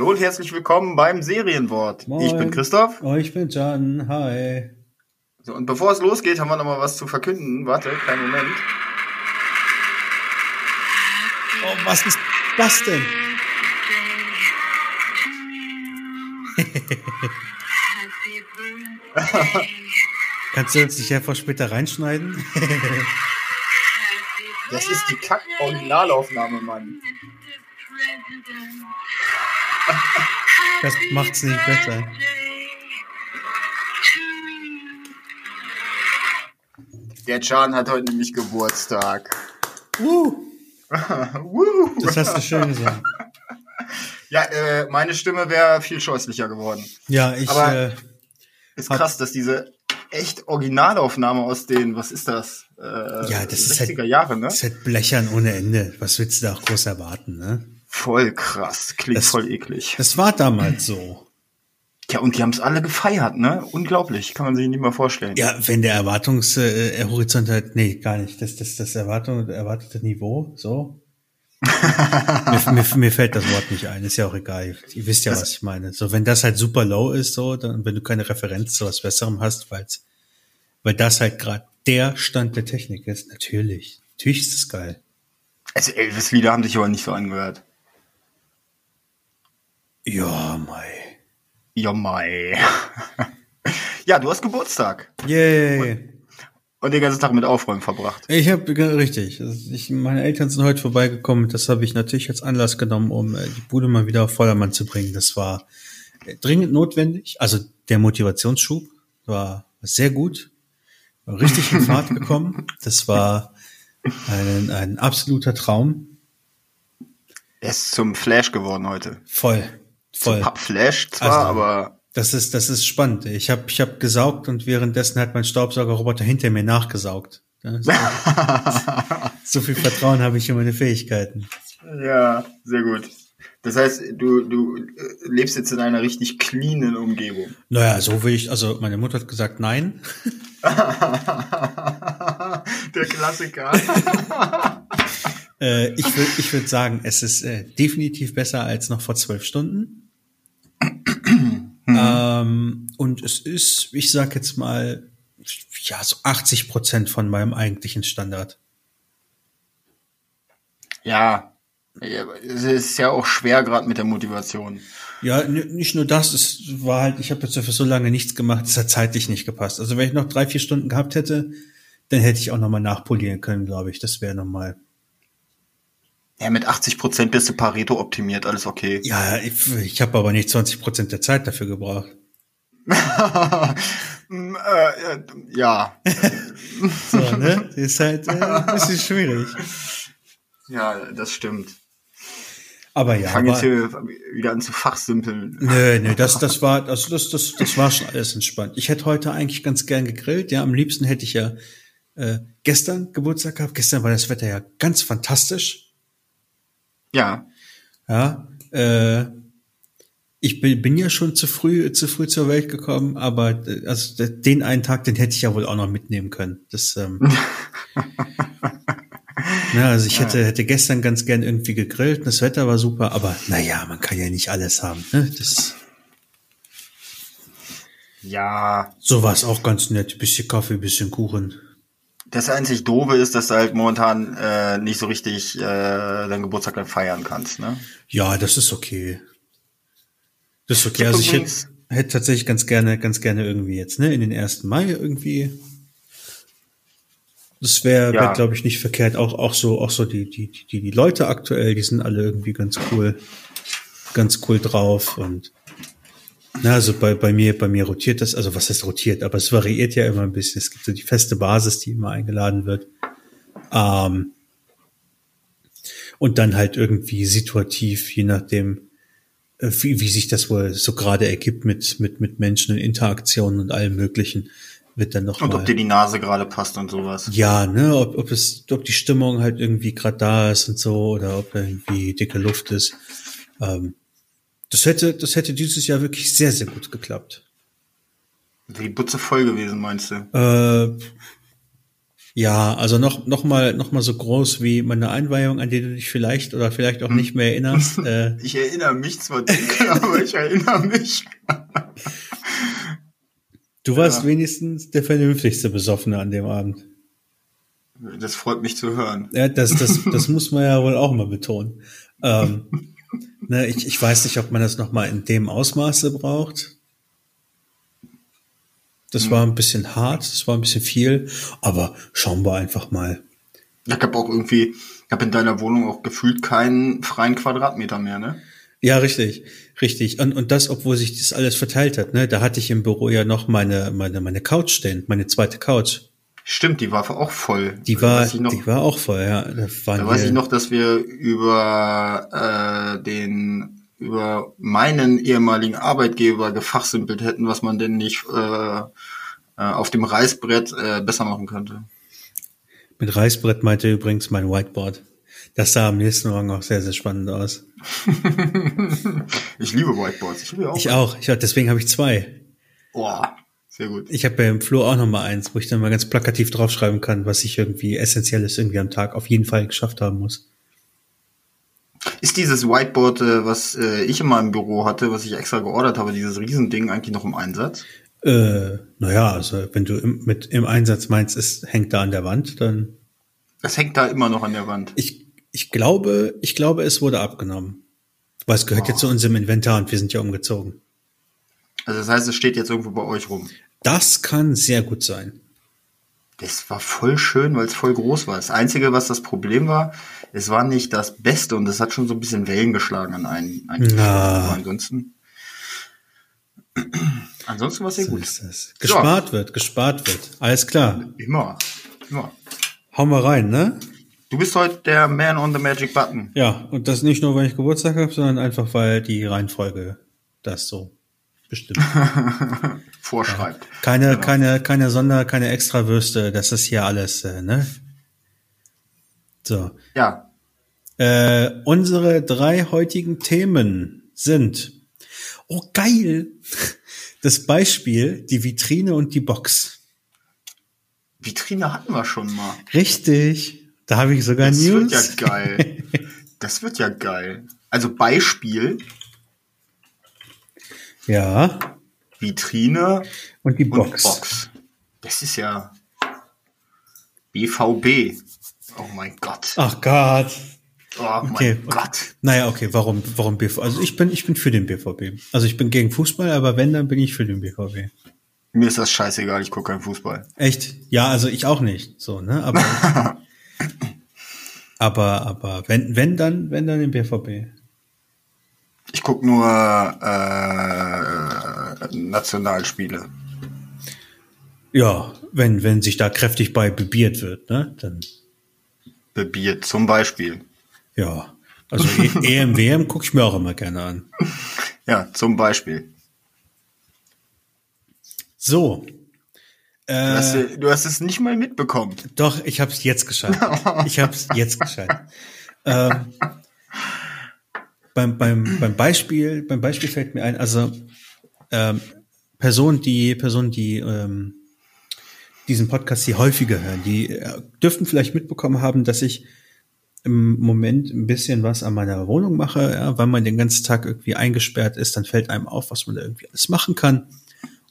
Hallo und herzlich willkommen beim Serienwort. Moin. Ich bin Christoph. Oh, ich bin Jan. Hi. So, und bevor es losgeht, haben wir noch mal was zu verkünden. Warte, kleinen Moment. Oh, was ist das denn? Kannst du uns nicht einfach später reinschneiden? Das ist die Kack-Originalaufnahme, Mann. Das macht's nicht besser. Der Can hat heute nämlich Geburtstag. Uh, Woo. das hast du schön gesagt. Ja, äh, meine Stimme wäre viel scheußlicher geworden. Ja, ich. Aber- Äh, Ist krass, dass diese echt Originalaufnahme aus den, was ist das? Äh, Ja, das ist 60er halt- Jahre, ne? das ist halt blechern ohne Ende. Was willst du da auch groß erwarten, ne? Voll krass. Klingt Das- voll eklig. Das war damals so. Ja, und die haben es alle gefeiert, ne? Unglaublich. Kann man sich nicht mehr vorstellen. Ja, wenn der Erwartungshorizont äh, halt, nee, gar nicht. Das, das, das Erwartung, erwartete Niveau, so. mir, mir, mir fällt das Wort nicht ein, ist ja auch egal. Ihr wisst ja, was ich meine. So, wenn das halt super low ist, so, dann, wenn du keine Referenz zu was Besserem hast, weil's, weil das halt gerade der Stand der Technik ist, natürlich. Natürlich ist das geil. Also Elvis-Lieder haben sich aber nicht so angehört. Ja, mei. Ja, mei. ja, du hast Geburtstag. Yay. Und den ganzen Tag mit Aufräumen verbracht. Ich habe richtig. Ich, meine Eltern sind heute vorbeigekommen. Das habe ich natürlich als Anlass genommen, um äh, die Bude mal wieder auf Vordermann zu bringen. Das war äh, dringend notwendig. Also der Motivationsschub war sehr gut. War richtig in Fahrt gekommen. Das war ein, ein absoluter Traum. Er ist zum Flash geworden heute. Voll. Voll. Papp-Flash zwar, Also- aber Das ist, das ist spannend. Ich habe ich hab gesaugt und währenddessen hat mein Staubsaugerroboter hinter mir nachgesaugt. So, so viel Vertrauen habe ich in meine Fähigkeiten. ja, sehr gut. Das heißt, du, du äh, lebst jetzt in einer richtig cleanen Umgebung. Naja, so will ich, also meine Mutter hat gesagt nein. Der Klassiker. Äh, ich würde ich würd sagen, es ist äh, definitiv besser als noch vor zwölf Stunden. Ähm, und es ist, ich sag jetzt mal, ja, so 80 Prozent von meinem eigentlichen Standard. ja, es ist ja auch schwer gerade mit der Motivation. Ja, nicht nur das, es war halt, ich habe jetzt für so lange nichts gemacht, es hat zeitlich nicht gepasst. Also wenn ich noch drei, vier Stunden gehabt hätte, dann hätte ich auch nochmal nachpolieren können, glaube ich. Das wäre nochmal. Ja, mit 80 Prozent bist du Pareto optimiert, alles okay. Ja, ich, ich habe aber nicht 20 Prozent der Zeit dafür gebraucht. Mm, äh, äh, ja, So, ne? Ist halt äh, ein bisschen schwierig. ja, das stimmt. Aber Ich ja, fange jetzt hier wieder an zu fachsimpeln. nö, nö, das, das war, also das, das, das war schon alles entspannt. Ich hätte heute eigentlich ganz gern gegrillt. Ja, am liebsten hätte ich ja äh, gestern Geburtstag gehabt. Gestern war das Wetter ja ganz fantastisch. Ja, Ja, äh, ich bin, bin ja schon zu früh, zu früh zur Welt gekommen, aber äh, also den einen Tag, den hätte ich ja wohl auch noch mitnehmen können. Das, ähm, na, also ich hätte, hätte gestern ganz gern irgendwie gegrillt, das Wetter war super, aber naja, man kann ja nicht alles haben. Ne? Das, ja. so war es auch ganz nett. Bisschen Kaffee, bisschen Kuchen. Das einzig Doofe ist, dass du halt momentan äh, nicht so richtig äh, deinen Geburtstag dann feiern kannst, ne? Ja, das ist okay. Das ist okay. Ich Also ich hätte, hätte tatsächlich ganz gerne, ganz gerne irgendwie jetzt, ne, in den ersten Mai irgendwie. Das wäre, Ja. wär, glaube ich, nicht verkehrt. Auch, auch so, auch so die, die, die, die Leute aktuell, die sind alle irgendwie ganz cool, ganz cool drauf und na, also bei, bei mir, bei mir rotiert das, also was heißt rotiert, aber es variiert ja immer ein bisschen. Es gibt so die feste Basis, die immer eingeladen wird. Ähm, und dann halt irgendwie situativ, je nachdem, äh, wie, wie sich das wohl so gerade ergibt mit, mit, mit Menschen und Interaktionen und allem Möglichen, wird dann noch Und mal, ob dir die Nase gerade passt und sowas. ja, ne, ob, ob es, ob die Stimmung halt irgendwie gerade da ist und so, oder ob da irgendwie dicke Luft ist. Ähm, das hätte, das hätte dieses Jahr wirklich sehr, sehr gut geklappt. Die Butze voll gewesen, meinst du? Äh, Ja, also noch, noch mal, noch mal so groß wie meine Einweihung, an die du dich vielleicht oder vielleicht auch nicht mehr erinnerst. Äh, Ich erinnere mich zwar dunkel, aber ich erinnere mich. du warst Ja. wenigstens der vernünftigste Besoffene an dem Abend. Das freut mich zu hören. Ja, das, das, das muss man ja wohl auch mal betonen. Ähm, ne, ich, ich weiß nicht, ob man das noch mal in dem Ausmaße braucht. Das war ein bisschen hart, das war ein bisschen viel, aber schauen wir einfach mal. Ich habe auch irgendwie, ich habe in deiner Wohnung auch gefühlt keinen freien Quadratmeter mehr, ne? Ja, richtig, richtig. Und, und das, obwohl sich das alles verteilt hat. Ne? Da hatte ich im Büro ja noch meine, meine, meine Couch stehen, meine zweite Couch. Stimmt, die war auch voll. Die war, noch, die war auch voll, ja. Da, weiß ich noch, dass wir über äh, den über meinen ehemaligen Arbeitgeber gefachsimpelt hätten, was man denn nicht äh, äh, auf dem Reißbrett äh, besser machen könnte. Mit Reißbrett meinte übrigens mein Whiteboard. Das sah am nächsten Morgen auch sehr, sehr spannend aus. Ich liebe Whiteboards. Ich, liebe auch. Ich auch. Ich, deswegen habe ich zwei. Boah, sehr gut. Ich habe ja im Flur auch noch mal eins, wo ich dann mal ganz plakativ draufschreiben kann, was ich irgendwie essentielles irgendwie am Tag auf jeden Fall geschafft haben muss. Ist dieses Whiteboard, äh, was äh, ich in meinem Büro hatte, was ich extra geordert habe, dieses Riesending eigentlich noch im Einsatz? Äh, naja, also wenn du im, mit im Einsatz meinst, es hängt da an der Wand, dann Das hängt da immer noch an der Wand. ich, ich glaube, ich glaube, es wurde abgenommen. Weil es gehört ja zu unserem Inventar und wir sind ja umgezogen. Also das heißt, es steht jetzt irgendwo bei euch rum. Das kann sehr gut sein. Das war voll schön, weil es voll groß war. Das Einzige, was das Problem war, es war nicht das Beste und es hat schon so ein bisschen Wellen geschlagen an einen. einen ansonsten, ansonsten war es sehr So gut. ist das. Gespart wird, gespart wird. Alles klar. Immer, immer. Hauen wir rein, ne? Du bist heute der Man on the Magic Button. Ja, und das nicht nur, weil ich Geburtstag habe, sondern einfach, weil die Reihenfolge das so bestimmt. Vorschreibt. Keine, Genau. keine, keine Sonder, keine Extrawürste, das ist hier alles, äh, ne? So. Ja, Äh, unsere drei heutigen Themen sind, oh geil, das Beispiel, die Vitrine und die Box. Vitrine hatten wir schon mal. Richtig, da habe ich sogar Das News. wird ja geil. Das wird ja geil. Also Beispiel, Ja, Vitrine und die und Box. Box. Das ist ja BVB. Oh mein Gott. Ach Gott. Oh mein Okay. Gott. Naja, okay, warum, warum BVB? Also ich bin, ich bin für den BVB. Also ich bin gegen Fußball, aber wenn, dann bin ich für den BVB. Mir ist das scheißegal, ich gucke keinen Fußball. Echt? Ja, also ich auch nicht. So, ne? Aber, aber, aber wenn, wenn dann, wenn dann den BVB. Ich gucke nur äh, Nationalspiele. Ja, wenn, wenn sich da kräftig bei bebiert wird, ne? Dann, Bebiert zum Beispiel. ja. Also E- EM, WM gucke ich mir auch immer gerne an. Ja, zum Beispiel. So. Du hast, Äh, du hast es nicht mal mitbekommen. doch, ich habe es jetzt geschaltet. Ich habe es jetzt geschaltet. ähm, beim, beim, beim Beispiel, beim Beispiel fällt mir ein, also ähm, Personen, die Personen, die ähm, diesen Podcast hier häufiger hören, die äh, dürften vielleicht mitbekommen haben, dass ich im Moment ein bisschen was an meiner Wohnung mache, ja, weil man den ganzen Tag irgendwie eingesperrt ist, dann fällt einem auf, was man da irgendwie alles machen kann.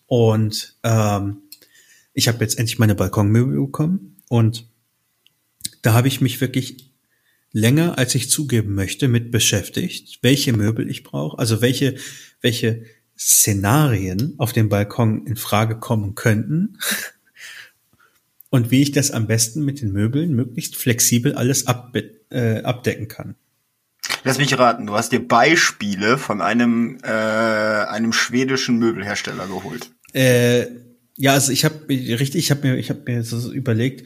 Und ähm, ich habe jetzt endlich meine Balkonmöbel bekommen und da habe ich mich wirklich länger, als ich zugeben möchte, mit beschäftigt, welche Möbel ich brauche, also welche, welche Szenarien auf dem Balkon in Frage kommen könnten und wie ich das am besten mit den Möbeln möglichst flexibel alles abbe äh, abdecken kann. Lass mich raten, du hast dir Beispiele von einem, äh, einem schwedischen Möbelhersteller geholt. Äh, ja, also ich habe richtig, ich habe mir, ich habe mir so überlegt,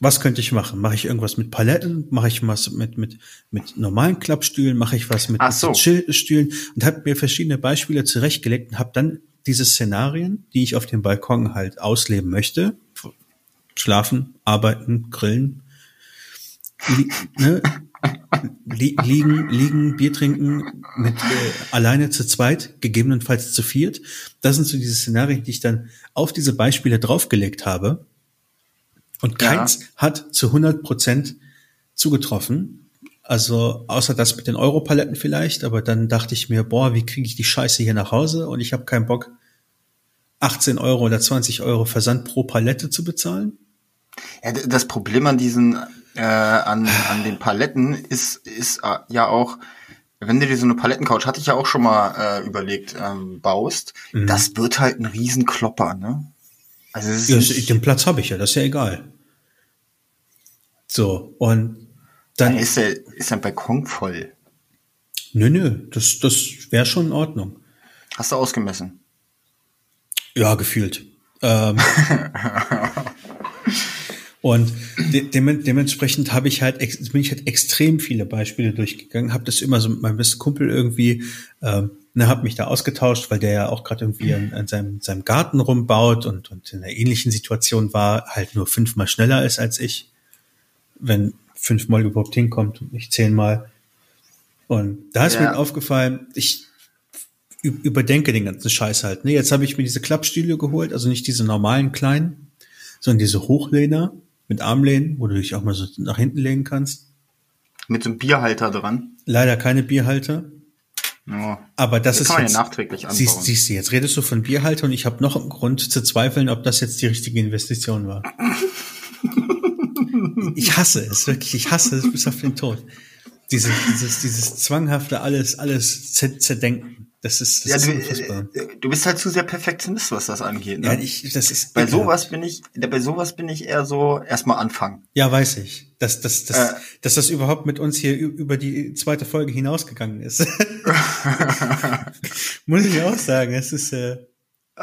was könnte ich machen? Mache ich irgendwas mit Paletten? Mache ich was mit mit mit normalen Klappstühlen? Mache ich was mit, Ach so. mit Chill-Stühlen? Und habe mir verschiedene Beispiele zurechtgelegt und habe dann diese Szenarien, die ich auf dem Balkon halt ausleben möchte, schlafen, arbeiten, grillen, li ne, li liegen, liegen, Bier trinken, mit äh, alleine zu zweit, gegebenenfalls zu viert. Das sind so diese Szenarien, die ich dann auf diese Beispiele draufgelegt habe. Und keins Ja. hat zu 100 Prozent zugetroffen. Also außer das mit den Europaletten vielleicht, aber dann dachte ich mir, boah, wie kriege ich die Scheiße hier nach Hause? Und ich habe keinen Bock, 18 Euro oder 20 Euro Versand pro Palette zu bezahlen. Ja, das Problem an diesen, äh, an, an den Paletten ist, ist äh, ja auch, wenn du dir so eine Palettencouch, hatte ich ja auch schon mal äh, überlegt, ähm, baust, das wird halt ein Riesenklopper, ne? Also Ja, den Platz habe ich ja, das ist ja egal. So, und dann, dann ist der, ist dein Balkon voll. nö, nö, das, das wäre schon in Ordnung. Hast du ausgemessen? Ja, gefühlt. Ähm, und de dem, dementsprechend habe ich halt, bin ich halt extrem viele Beispiele durchgegangen, habe das immer so mit meinem besten Kumpel irgendwie, ähm, ne, habe mich da ausgetauscht, weil der ja auch gerade irgendwie an, an seinem, seinem Garten rumbaut und, und in einer ähnlichen Situation war, halt nur fünfmal schneller ist als ich, wenn fünfmal überhaupt hinkommt und nicht zehnmal. Und da ist Ja. mir aufgefallen, ich überdenke den ganzen Scheiß halt. Ne? Jetzt habe ich mir diese Klappstühle geholt, also nicht diese normalen kleinen, sondern diese Hochlehner mit Armlehnen, wo du dich auch mal so nach hinten legen kannst. Mit so einem Bierhalter dran. Leider keine Bierhalter, Ja. aber das, Das ist jetzt, nachträglich anbauen. siehst, siehst du, jetzt redest du von Bierhalter und ich habe noch einen Grund zu zweifeln, ob das jetzt die richtige Investition war. ich hasse es, wirklich, ich hasse es bis auf den Tod. Diese, dieses, dieses zwanghafte alles, alles zer- zerdenken. Das ist, das Ja, ist du, unfassbar. äh, du bist halt zu sehr Perfektionist, was das angeht. Ne? Ja, ich, das ist bei ekelhaft. sowas bin ich, bei sowas bin ich eher so erstmal anfangen. Ja, weiß ich. Dass, dass, dass, Äh. dass das überhaupt mit uns hier über die zweite Folge hinausgegangen ist. Muss ich auch sagen. Es ist, äh,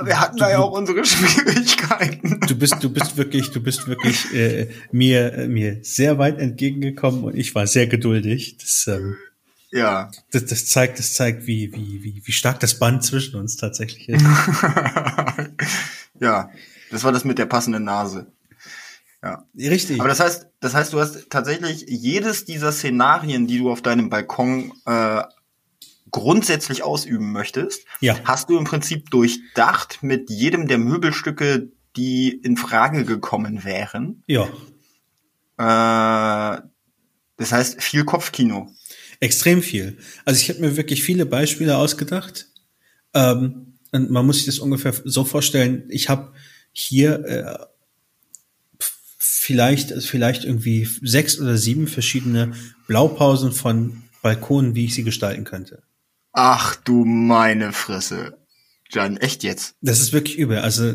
Wir hatten da ja auch unsere Schwierigkeiten. Du bist, du bist wirklich, du bist wirklich äh, mir, äh, mir sehr weit entgegengekommen und ich war sehr geduldig. Das, ähm, Ja. das, das zeigt, das zeigt, wie, wie, wie, wie stark das Band zwischen uns tatsächlich ist. ja. Das war das mit der passenden Nase. Ja. Richtig. Aber das heißt, das heißt, du hast tatsächlich jedes dieser Szenarien, die du auf deinem Balkon äh, grundsätzlich ausüben möchtest, Ja. hast du im Prinzip durchdacht mit jedem der Möbelstücke, die in Frage gekommen wären. ja. Äh, das heißt, viel Kopfkino. Extrem viel. Also ich habe mir wirklich viele Beispiele ausgedacht. Ähm, und man muss sich das ungefähr so vorstellen. Ich habe hier äh, vielleicht, vielleicht irgendwie sechs oder sieben verschiedene Blaupausen von Balkonen, wie ich sie gestalten könnte. Ach du meine Fresse. Jan, echt jetzt? Das ist wirklich übel. Also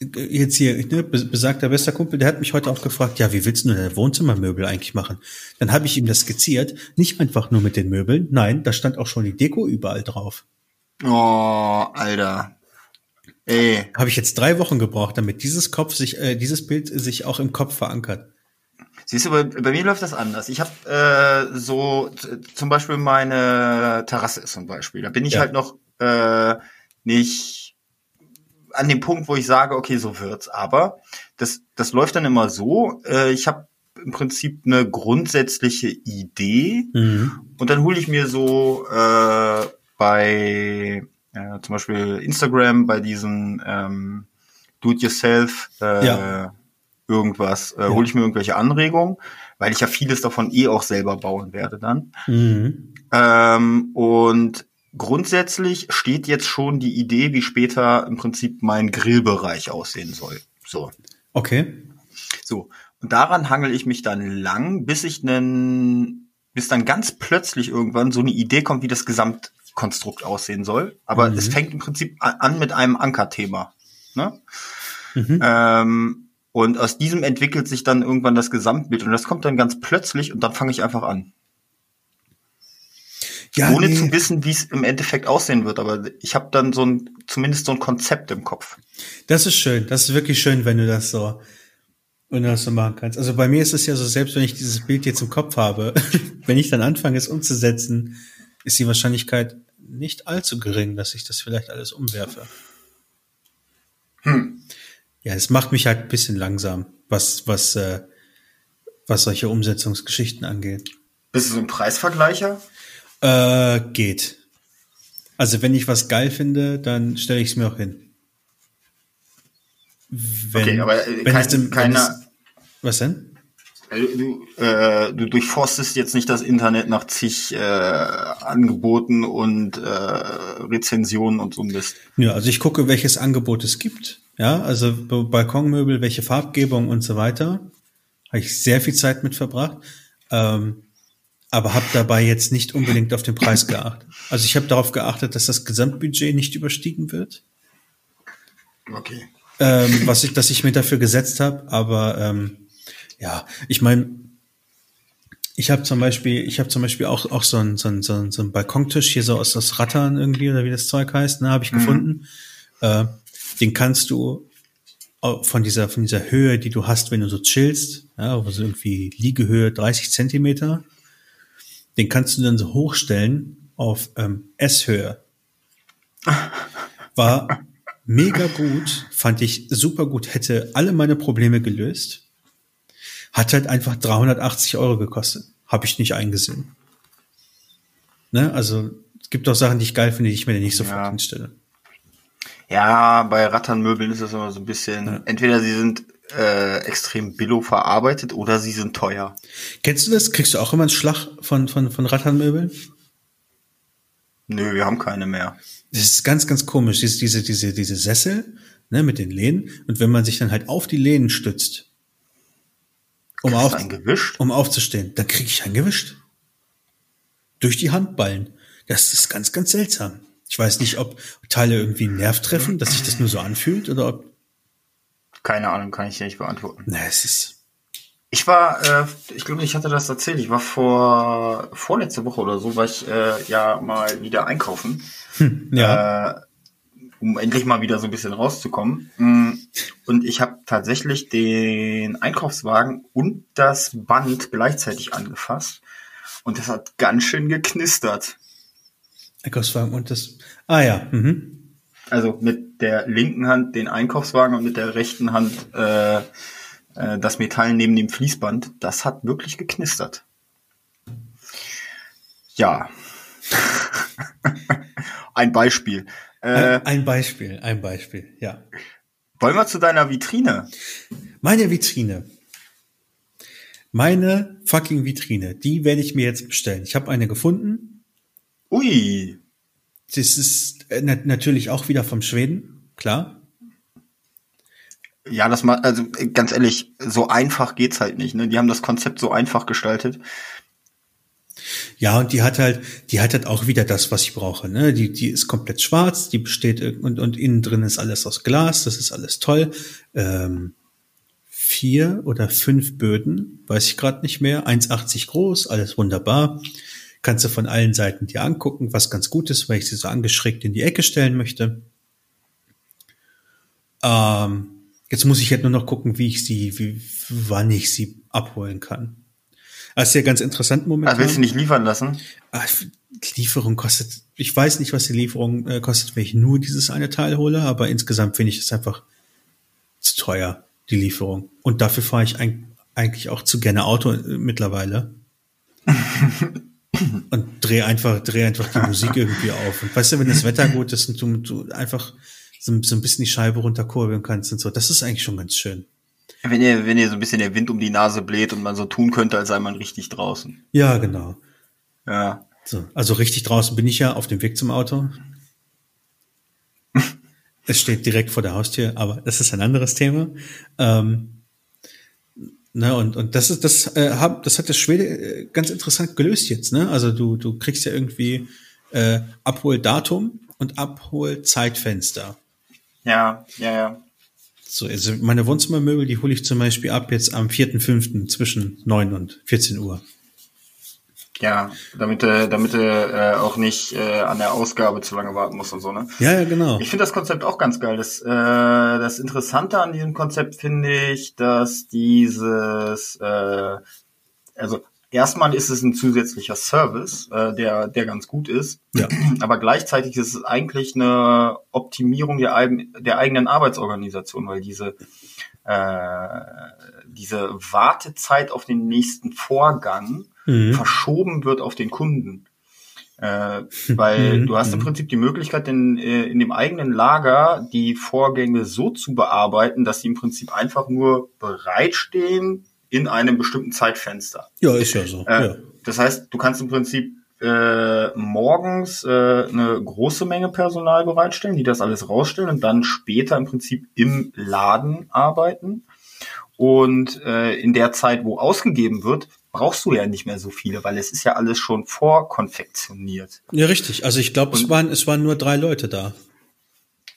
jetzt hier, ne, be- besagter bester Kumpel, der hat mich heute auch gefragt, ja, wie willst du deine Wohnzimmermöbel eigentlich machen? Dann habe ich ihm das skizziert, nicht einfach nur mit den Möbeln, nein, da stand auch schon die Deko überall drauf. Oh, Alter. Ey, Habe ich jetzt drei Wochen gebraucht, damit dieses Kopf sich, äh, dieses Bild sich auch im Kopf verankert. siehst du, bei, bei mir läuft das anders. Ich habe äh, so zum Beispiel meine Terrasse ist zum Beispiel. Da bin ich Ja. halt noch äh, nicht an dem Punkt, wo ich sage, okay, so wird's. Aber das, das läuft dann immer so. Äh, ich habe im Prinzip eine grundsätzliche Idee Mhm. und dann hole ich mir so äh, bei äh, zum Beispiel Instagram, bei diesen ähm, Do-it-yourself äh, Ja. irgendwas, äh, hole ich mir irgendwelche Anregungen, weil ich ja vieles davon eh auch selber bauen werde dann. Mhm. Ähm, und grundsätzlich steht jetzt schon die Idee, wie später im Prinzip mein Grillbereich aussehen soll. So. Okay. So. Und daran hangel ich mich dann lang, bis ich nen, bis dann ganz plötzlich irgendwann so eine Idee kommt, wie das Gesamtkonstrukt aussehen soll. Aber Mhm. es fängt im Prinzip an mit einem Ankerthema. Ne? Mhm. Ähm, und aus diesem entwickelt sich dann irgendwann das Gesamtbild. Und das kommt dann ganz plötzlich und dann fange ich einfach an. Ja, ohne nee. zu wissen, wie es im Endeffekt aussehen wird. Aber ich habe dann so ein, zumindest so ein Konzept im Kopf. Das ist schön. Das ist wirklich schön, wenn du das so, wenn du das so machen kannst. Also bei mir ist es ja so, selbst wenn ich dieses Bild jetzt im Kopf habe, wenn ich dann anfange, es umzusetzen, ist die Wahrscheinlichkeit nicht allzu gering, dass ich das vielleicht alles umwerfe. Hm. Ja, es macht mich halt ein bisschen langsam, was, was, äh, was solche Umsetzungsgeschichten angeht. Bist du so ein Preisvergleicher? Äh, geht. Also wenn ich was geil finde, dann stelle ich es mir auch hin. Wenn, okay, aber äh, wenn kein, es dem, keiner, Was denn? Äh, Du, äh, du durchforstest jetzt nicht das Internet nach zig äh, Angeboten und äh, Rezensionen und so Mist. Ja, also ich gucke, welches Angebot es gibt. Ja, also Balkonmöbel, welche Farbgebung und so weiter. Habe ich sehr viel Zeit mit verbracht. Ähm, aber habe dabei jetzt nicht unbedingt auf den Preis geachtet. Also ich habe darauf geachtet, dass das Gesamtbudget nicht überstiegen wird. Okay. ähm, was ich, dass ich mir dafür gesetzt habe. Aber ähm, ja, ich meine, ich habe zum Beispiel, ich habe zum Beispiel auch auch so einen so einen, so einen, so einen Balkontisch hier so aus aus Rattern irgendwie oder wie das Zeug heißt, ne, habe ich gefunden. Äh, den kannst du von dieser von dieser Höhe, die du hast, wenn du so chillst, ja, also irgendwie Liegehöhe 30 Zentimeter, den kannst du dann so hochstellen auf ähm, S-Höhe. War mega gut, fand ich super gut, hätte alle meine Probleme gelöst. Hat halt einfach 380 Euro gekostet. Habe ich nicht eingesehen. Ne? Also es gibt auch Sachen, die ich geil finde, die ich mir nicht sofort Ja. hinstelle. Ja, bei Ratternmöbeln ist das immer so ein bisschen, entweder sie sind äh, extrem billo verarbeitet oder sie sind teuer. Kennst du das? Kriegst du auch immer einen Schlag von, von, von Ratternmöbeln? Nö, wir haben keine mehr. Das ist ganz, ganz komisch. Diese, diese, diese, diese Sessel, ne, mit den Lehnen. Und wenn man sich dann halt auf die Lehnen stützt, um, auf, ein um aufzustehen, dann kriege ich einen gewischt. Durch die Handballen. Das ist ganz, ganz seltsam. Ich weiß nicht, ob Teile irgendwie einen Nerv treffen, dass sich das nur so anfühlt oder ob. Keine Ahnung, kann ich dir nicht beantworten. Na, es ist. Ich war, äh, ich glaube, ich hatte das erzählt. Ich war vor vorletzte Woche oder so, war ich äh, ja mal wieder einkaufen, Ja. äh, um endlich mal wieder so ein bisschen rauszukommen. Mm, Und ich habe tatsächlich den Einkaufswagen und das Band gleichzeitig angefasst. Und das hat ganz schön geknistert. Einkaufswagen und das. Ah ja. Mhm. Also mit der linken Hand den Einkaufswagen und mit der rechten Hand äh, äh, das Metall neben dem Fließband. Das hat wirklich geknistert. Ja. Ein Beispiel. Äh, Ein, Beispiel, ein Beispiel, ja. wollen wir zu deiner Vitrine? Meine Vitrine. Meine fucking Vitrine, die werde ich mir jetzt bestellen. Ich habe eine gefunden. Ui. Das ist na natürlich auch wieder vom Schweden, klar. Ja, das mal, also äh, ganz ehrlich, so einfach geht's halt nicht. Ne? Die haben das Konzept so einfach gestaltet. Ja, und die hat halt, die hat halt auch wieder das, was ich brauche. Ne? Die, die ist komplett schwarz, die besteht und, und innen drin ist alles aus Glas, das ist alles toll. Ähm, vier oder fünf Böden, weiß ich gerade nicht mehr, 1,80 groß, alles wunderbar. Kannst du von allen Seiten dir angucken, was ganz gut ist, weil ich sie so angeschrägt in die Ecke stellen möchte. Ähm, jetzt muss ich halt nur noch gucken, wie ich sie, wie, wann ich sie abholen kann. Das ist ja ganz interessant momentan. Also willst du nicht liefern lassen? Ah, die Lieferung kostet, ich weiß nicht, was die Lieferung äh, kostet, wenn ich nur dieses eine Teil hole, aber insgesamt finde ich es einfach zu teuer, die Lieferung. Und dafür fahre ich eig- eigentlich auch zu gerne Auto äh, mittlerweile. und dreh einfach, dreh einfach die Musik irgendwie auf. Und weißt du, wenn das Wetter gut ist und du, du einfach so, so ein bisschen die Scheibe runterkurbeln kannst und so, das ist eigentlich schon ganz schön. Wenn ihr, wenn ihr so ein bisschen der Wind um die Nase bläht und man so tun könnte, als sei man richtig draußen. Ja, genau. Ja. So, also richtig draußen bin ich ja auf dem Weg zum Auto. es steht direkt vor der Haustür, aber das ist ein anderes Thema. Ähm, ne, und, und das ist das, äh, hab, das hat der Schwede äh, ganz interessant gelöst jetzt. Ne? Also du, du kriegst ja irgendwie äh, Abholdatum und Abholzeitfenster. Ja, ja, ja. So, also meine Wohnzimmermöbel, die hole ich zum Beispiel ab jetzt am 4.5. zwischen 9 und 14 Uhr. Ja, damit du, damit du äh, auch nicht äh, an der Ausgabe zu lange warten musst und so, ne? Ja, ja, genau. Ich finde das Konzept auch ganz geil. Das, äh, das Interessante an diesem Konzept finde ich, dass dieses, äh, also erstmal ist es ein zusätzlicher Service, äh, der, der ganz gut ist, Ja. aber gleichzeitig ist es eigentlich eine Optimierung der, der eigenen Arbeitsorganisation, weil diese, äh, diese Wartezeit auf den nächsten Vorgang Mhm. verschoben wird auf den Kunden. Äh, weil Mhm, du hast im mhm. Prinzip die Möglichkeit, in, äh, in dem eigenen Lager die Vorgänge so zu bearbeiten, dass sie im Prinzip einfach nur bereitstehen, in einem bestimmten Zeitfenster. Ja, ist ja so. Äh, ja. Das heißt, du kannst im Prinzip äh, morgens äh, eine große Menge Personal bereitstellen, die das alles rausstellen und dann später im Prinzip im Laden arbeiten. Und äh, in der Zeit, wo ausgegeben wird, brauchst du ja nicht mehr so viele, weil es ist ja alles schon vorkonfektioniert. Ja, richtig. Also ich glaube, es waren, es waren nur drei Leute da.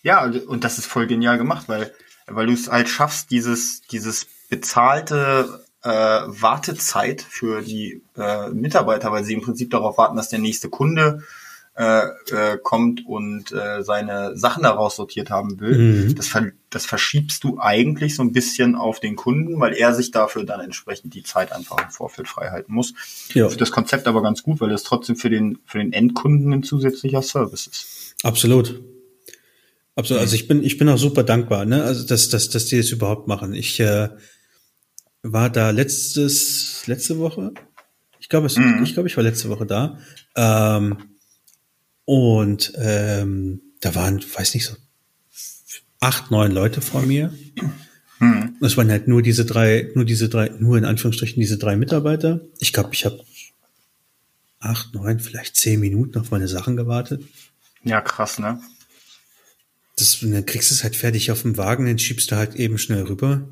Ja, und das ist voll genial gemacht, weil, weil du es halt schaffst, dieses, dieses bezahlte äh, Wartezeit für die äh, Mitarbeiter, weil sie im Prinzip darauf warten, dass der nächste Kunde äh, äh, kommt und äh, seine Sachen daraus sortiert haben will. Mhm. Das, ver das verschiebst du eigentlich so ein bisschen auf den Kunden, weil er sich dafür dann entsprechend die Zeit einfach im Vorfeld frei halten muss. Ja. Das Konzept aber ganz gut, weil es trotzdem für den, für den Endkunden ein zusätzlicher Service ist. Absolut. Absolut. Also ich bin, ich bin auch super dankbar, ne? Also dass, dass, dass die das überhaupt machen. Ich äh, war da letztes, letzte Woche. Ich glaube, Mhm. ich glaube, ich war letzte Woche da. Ähm, und ähm, da waren, weiß nicht so, acht, neun Leute vor mir. Hm. Das waren halt nur diese drei, nur diese drei, nur in Anführungsstrichen diese drei Mitarbeiter. Ich glaube, ich habe acht, neun, vielleicht zehn Minuten auf meine Sachen gewartet. Ja, krass, ne? Das, dann kriegst du es halt fertig auf dem Wagen, dann schiebst du halt eben schnell rüber.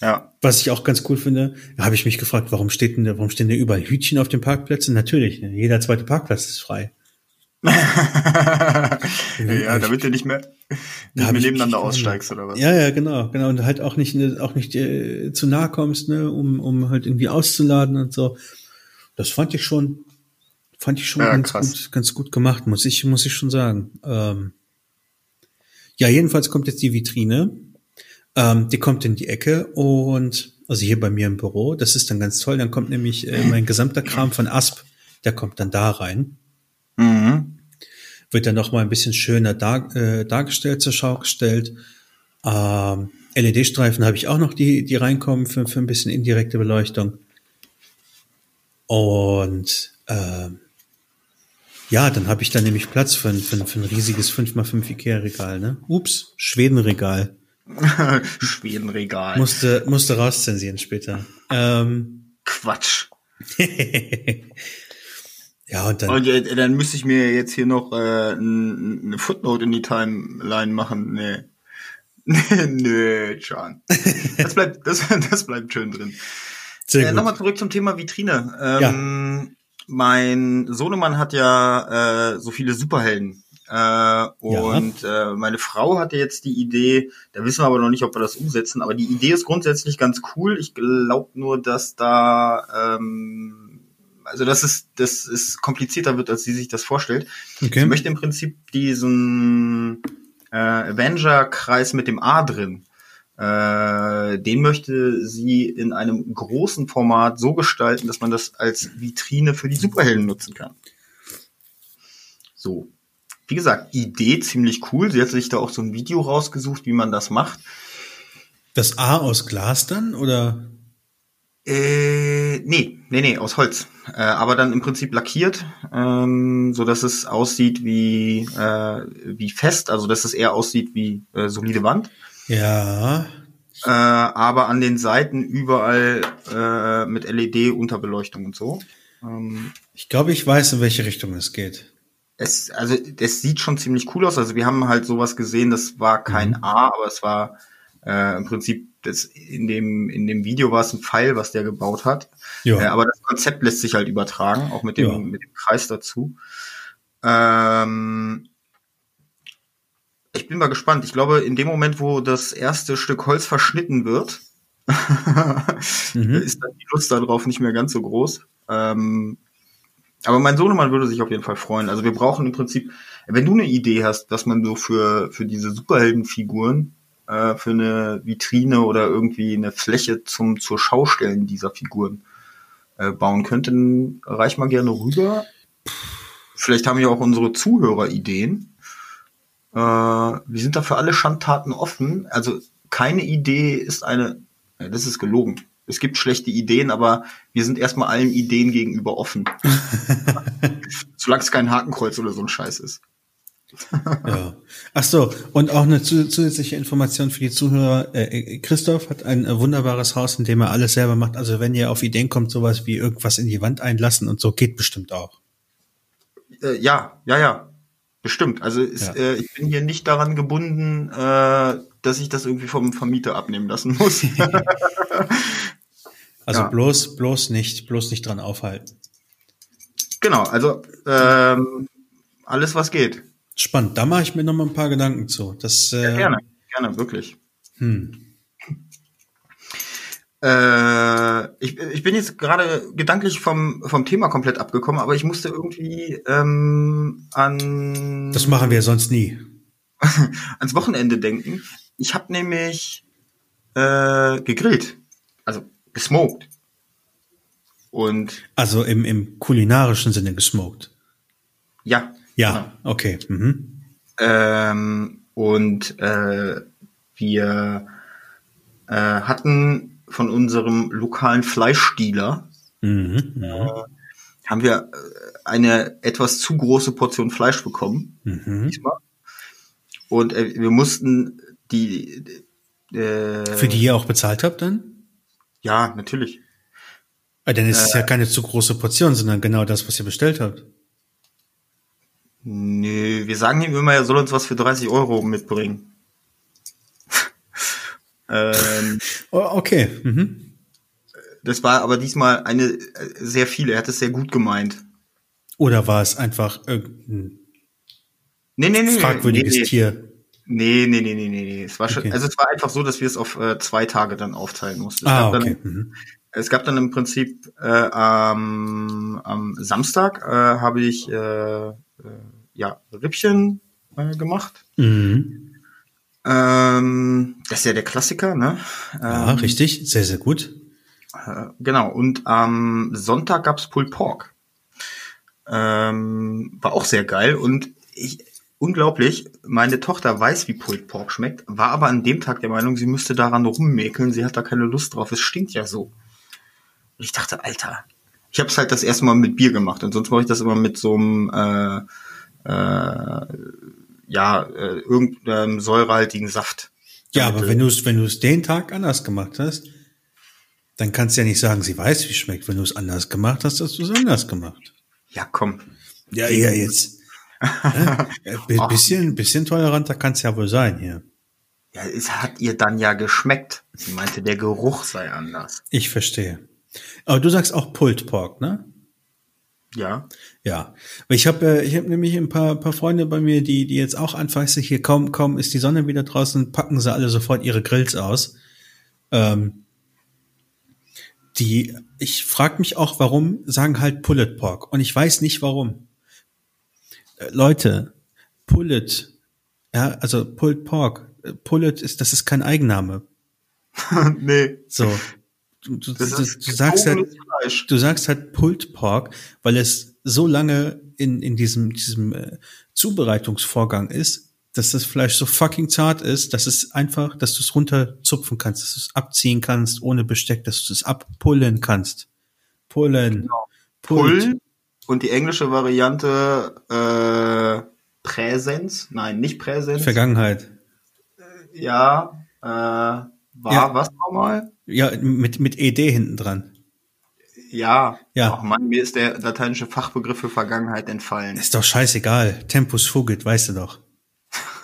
Ja. Was ich auch ganz cool finde, da habe ich mich gefragt, warum steht denn, warum stehen da überall Hütchen auf den Parkplätzen? Natürlich, ne? jeder zweite Parkplatz ist frei. ja, damit du nicht mehr, nicht mehr nebeneinander aussteigst oder was? Ja, ja, genau, genau. Und halt auch nicht, ne, auch nicht äh, zu nahe kommst, ne, um, um halt irgendwie auszuladen und so. Das fand ich schon, fand ich schon Ja, ganz krass. gut, ganz gut gemacht, muss ich, muss ich schon sagen. Ähm, ja, jedenfalls kommt jetzt die Vitrine. Ähm, die kommt in die Ecke und also hier bei mir im Büro, das ist dann ganz toll. Dann kommt nämlich äh, mein gesamter Kram von Asp, der kommt dann da rein Mhm. wird dann noch mal ein bisschen schöner dar, äh, dargestellt, zur Schau gestellt. Ähm, LED-Streifen habe ich auch noch, die, die reinkommen für, für ein bisschen indirekte Beleuchtung. Und ähm, ja, dann habe ich da nämlich Platz für, ein- für, für ein riesiges 5x5 Ikea-Regal. Ne? Ups, Schwedenregal. Schwedenregal. Musste, musste rauszensieren später. Ähm, Quatsch. ja, und dann Und äh, dann müsste ich mir jetzt hier noch äh, eine Footnote in die Timeline machen. Nee. Nö, John. Das bleibt, das, das bleibt schön drin. sehr Äh. Nochmal zurück zum Thema Vitrine. Ähm, Mein Sohnemann hat ja äh, so viele Superhelden. Äh, und äh, meine Frau hatte jetzt die Idee, da wissen wir aber noch nicht, ob wir das umsetzen, aber die Idee ist grundsätzlich ganz cool. Ich glaube nur, dass da ähm, also dass es, dass es komplizierter wird, als sie sich das vorstellt. Sie okay. möchte im Prinzip diesen äh, Avenger-Kreis mit dem A drin. Äh, den möchte sie in einem großen Format so gestalten, dass man das als Vitrine für die Superhelden nutzen kann. So. Wie gesagt, Idee ziemlich cool. Sie hat sich da auch so ein Video rausgesucht, wie man das macht. Das A aus Glas dann oder? Äh, nee, nee, nee, aus Holz. Äh, aber dann im Prinzip lackiert, ähm, so dass es aussieht wie, äh, wie fest, also dass es eher aussieht wie äh, solide Wand. Ja, Äh, aber an den Seiten überall äh, mit LED-Unterbeleuchtung und so. Ähm, ich glaube, ich weiß, in welche Richtung es geht. es, also, es sieht schon ziemlich cool aus. Also wir haben halt sowas gesehen, das war kein A, aber es war äh, im Prinzip das, in dem in dem Video war es ein Pfeil, was der gebaut hat. Ja. Äh, aber das Konzept lässt sich halt übertragen, auch mit dem Ja. mit dem Kreis dazu. Ähm, ich bin mal gespannt. Ich glaube, in dem Moment, wo das erste Stück Holz verschnitten wird, Mhm. ist dann die Lust darauf nicht mehr ganz so groß. Ähm, aber mein Sohnemann würde sich auf jeden Fall freuen. Also wir brauchen im Prinzip, wenn du eine Idee hast, dass man so für, für diese Superheldenfiguren, äh, für eine Vitrine oder irgendwie eine Fläche zum zur Schaustellen dieser Figuren äh, bauen könnte, dann reich mal gerne rüber. Vielleicht haben ja auch unsere Zuhörer Ideen. Äh, wir sind da für alle Schandtaten offen. Also keine Idee ist eine, ja, das ist gelogen. Es gibt schlechte Ideen, aber wir sind erstmal allen Ideen gegenüber offen. Solange es kein Hakenkreuz oder so ein Scheiß ist. Ja. Ach so, und auch eine zusätzliche Information für die Zuhörer. Äh, Christoph hat ein äh, wunderbares Haus, in dem er alles selber macht. Also wenn ihr auf Ideen kommt, sowas wie irgendwas in die Wand einlassen und so, geht bestimmt auch. Äh, ja, ja, ja. Bestimmt. Also ist, ja. äh, ich bin hier nicht daran gebunden, äh, dass ich das irgendwie vom Vermieter abnehmen lassen muss. also ja. bloß, bloß nicht, bloß nicht dran aufhalten. Genau, also ähm, alles, was geht. Spannend. Da mache ich mir noch mal ein paar Gedanken zu. Das, äh, ja, gerne, gerne, wirklich. Hm. Äh, ich, ich bin jetzt gerade gedanklich vom, vom Thema komplett abgekommen, aber ich musste irgendwie ähm, an. Das machen wir sonst nie. ans Wochenende denken. Ich habe nämlich äh, gegrillt, also gesmoked. Und also im, im kulinarischen Sinne gesmoked. Ja. Ja, genau. okay. Mhm. Ähm, und äh, wir äh, hatten von unserem lokalen Fleischdealer mhm, mhm. äh, haben wir äh, eine etwas zu große Portion Fleisch bekommen mhm. diesmal. Und äh, wir mussten die äh, für die ihr auch bezahlt habt dann? Ja, natürlich. Aber ah, dann ist es ja äh, keine zu große Portion, sondern genau das, was ihr bestellt habt. Nö, wir sagen ihm immer, er soll uns was für 30 Euro mitbringen. ähm, oh, okay. Mhm. Das war aber diesmal eine sehr viele. Er hat es sehr gut gemeint. Oder war es einfach irgendein nee, nee, nee, fragwürdiges nee, nee. Tier? Nee, nee, nee, nee, nee. Es war schon, okay. also es war einfach so, dass wir es auf äh, zwei Tage dann aufteilen mussten. ah, okay. Dann, mhm. Es gab dann im Prinzip äh, am, am Samstag äh, habe ich äh, äh, ja Rippchen äh, gemacht. Mhm. Ähm, das ist ja der Klassiker, ne? Ähm, ja, richtig, sehr, sehr gut. Äh, genau, und am Sonntag gab's Pulled Pork. Ähm, war auch sehr geil und ich, unglaublich, meine Tochter weiß, wie Pulled Pork schmeckt, war aber an dem Tag der Meinung, sie müsste daran rummäkeln, sie hat da keine Lust drauf, es stinkt ja so. Und ich dachte, Alter, ich habe es halt das erste Mal mit Bier gemacht und sonst mache ich das immer mit so einem äh, äh, ja äh, irgendeinem säurehaltigen Saft. Ja, aber wenn du es wenn du es den Tag anders gemacht hast, dann kannst du ja nicht sagen, sie weiß, wie es schmeckt. Wenn du es anders gemacht hast, hast du es anders gemacht. Ja, komm. Ja, ja, jetzt. ja, bisschen, bisschen toleranter kann es ja wohl sein hier. Ja, es hat ihr dann ja geschmeckt. Sie meinte, der Geruch sei anders. Ich verstehe. Aber du sagst auch Pulled Pork, ne? Ja. Ja. Ich habe äh, ich hab nämlich ein paar, paar Freunde bei mir, die, die jetzt auch anfangen, hier kaum, kaum ist die Sonne wieder draußen, packen sie alle sofort ihre Grills aus. Ähm, die, ich frage mich auch, warum sagen halt Pulled Pork. Und ich weiß nicht warum. Äh, Leute, Pullet, ja, also Pulled Pork, äh, Pullet ist, das ist kein Eigenname. nee. So, du, du, du, du sagst halt, Fleisch. du sagst halt Pulled Pork, weil es so lange in, in diesem, diesem äh, Zubereitungsvorgang ist, dass das Fleisch so fucking zart ist, dass es einfach, dass du es runterzupfen kannst, dass du es abziehen kannst ohne Besteck, dass du es abpullen kannst. Pullen. Genau. Pull und die englische Variante äh, Präsenz, nein, nicht Präsenz. Vergangenheit. Ja, äh, war ja. was nochmal? Ja, mit, mit ED hinten dran. Ja. Ja. Ach Mann, mir ist der lateinische Fachbegriff für Vergangenheit entfallen. Ist doch scheißegal. Tempus fugit, weißt du doch.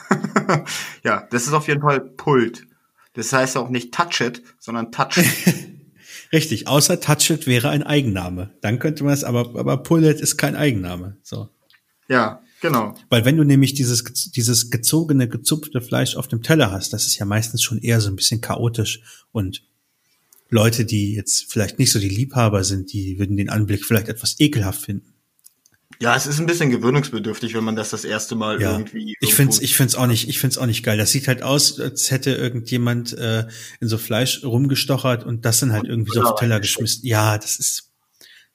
ja, das ist auf jeden Fall Pult. Das heißt auch nicht touch it, sondern touch it. Richtig, außer touch it wäre ein Eigenname. Dann könnte man es, aber, aber pull it ist kein Eigenname. So. Ja, genau. Weil wenn du nämlich dieses, dieses gezogene, gezupfte Fleisch auf dem Teller hast, das ist ja meistens schon eher so ein bisschen chaotisch und Leute, die jetzt vielleicht nicht so die Liebhaber sind, die würden den Anblick vielleicht etwas ekelhaft finden. Ja, es ist ein bisschen gewöhnungsbedürftig, wenn man das das erste Mal ja. irgendwie. Ich find's, ich find's auch nicht, ich find's auch nicht geil. Das sieht halt aus, als hätte irgendjemand äh, in so Fleisch rumgestochert und das dann halt irgendwie so auf den Teller geschmissen. Ja, das ist,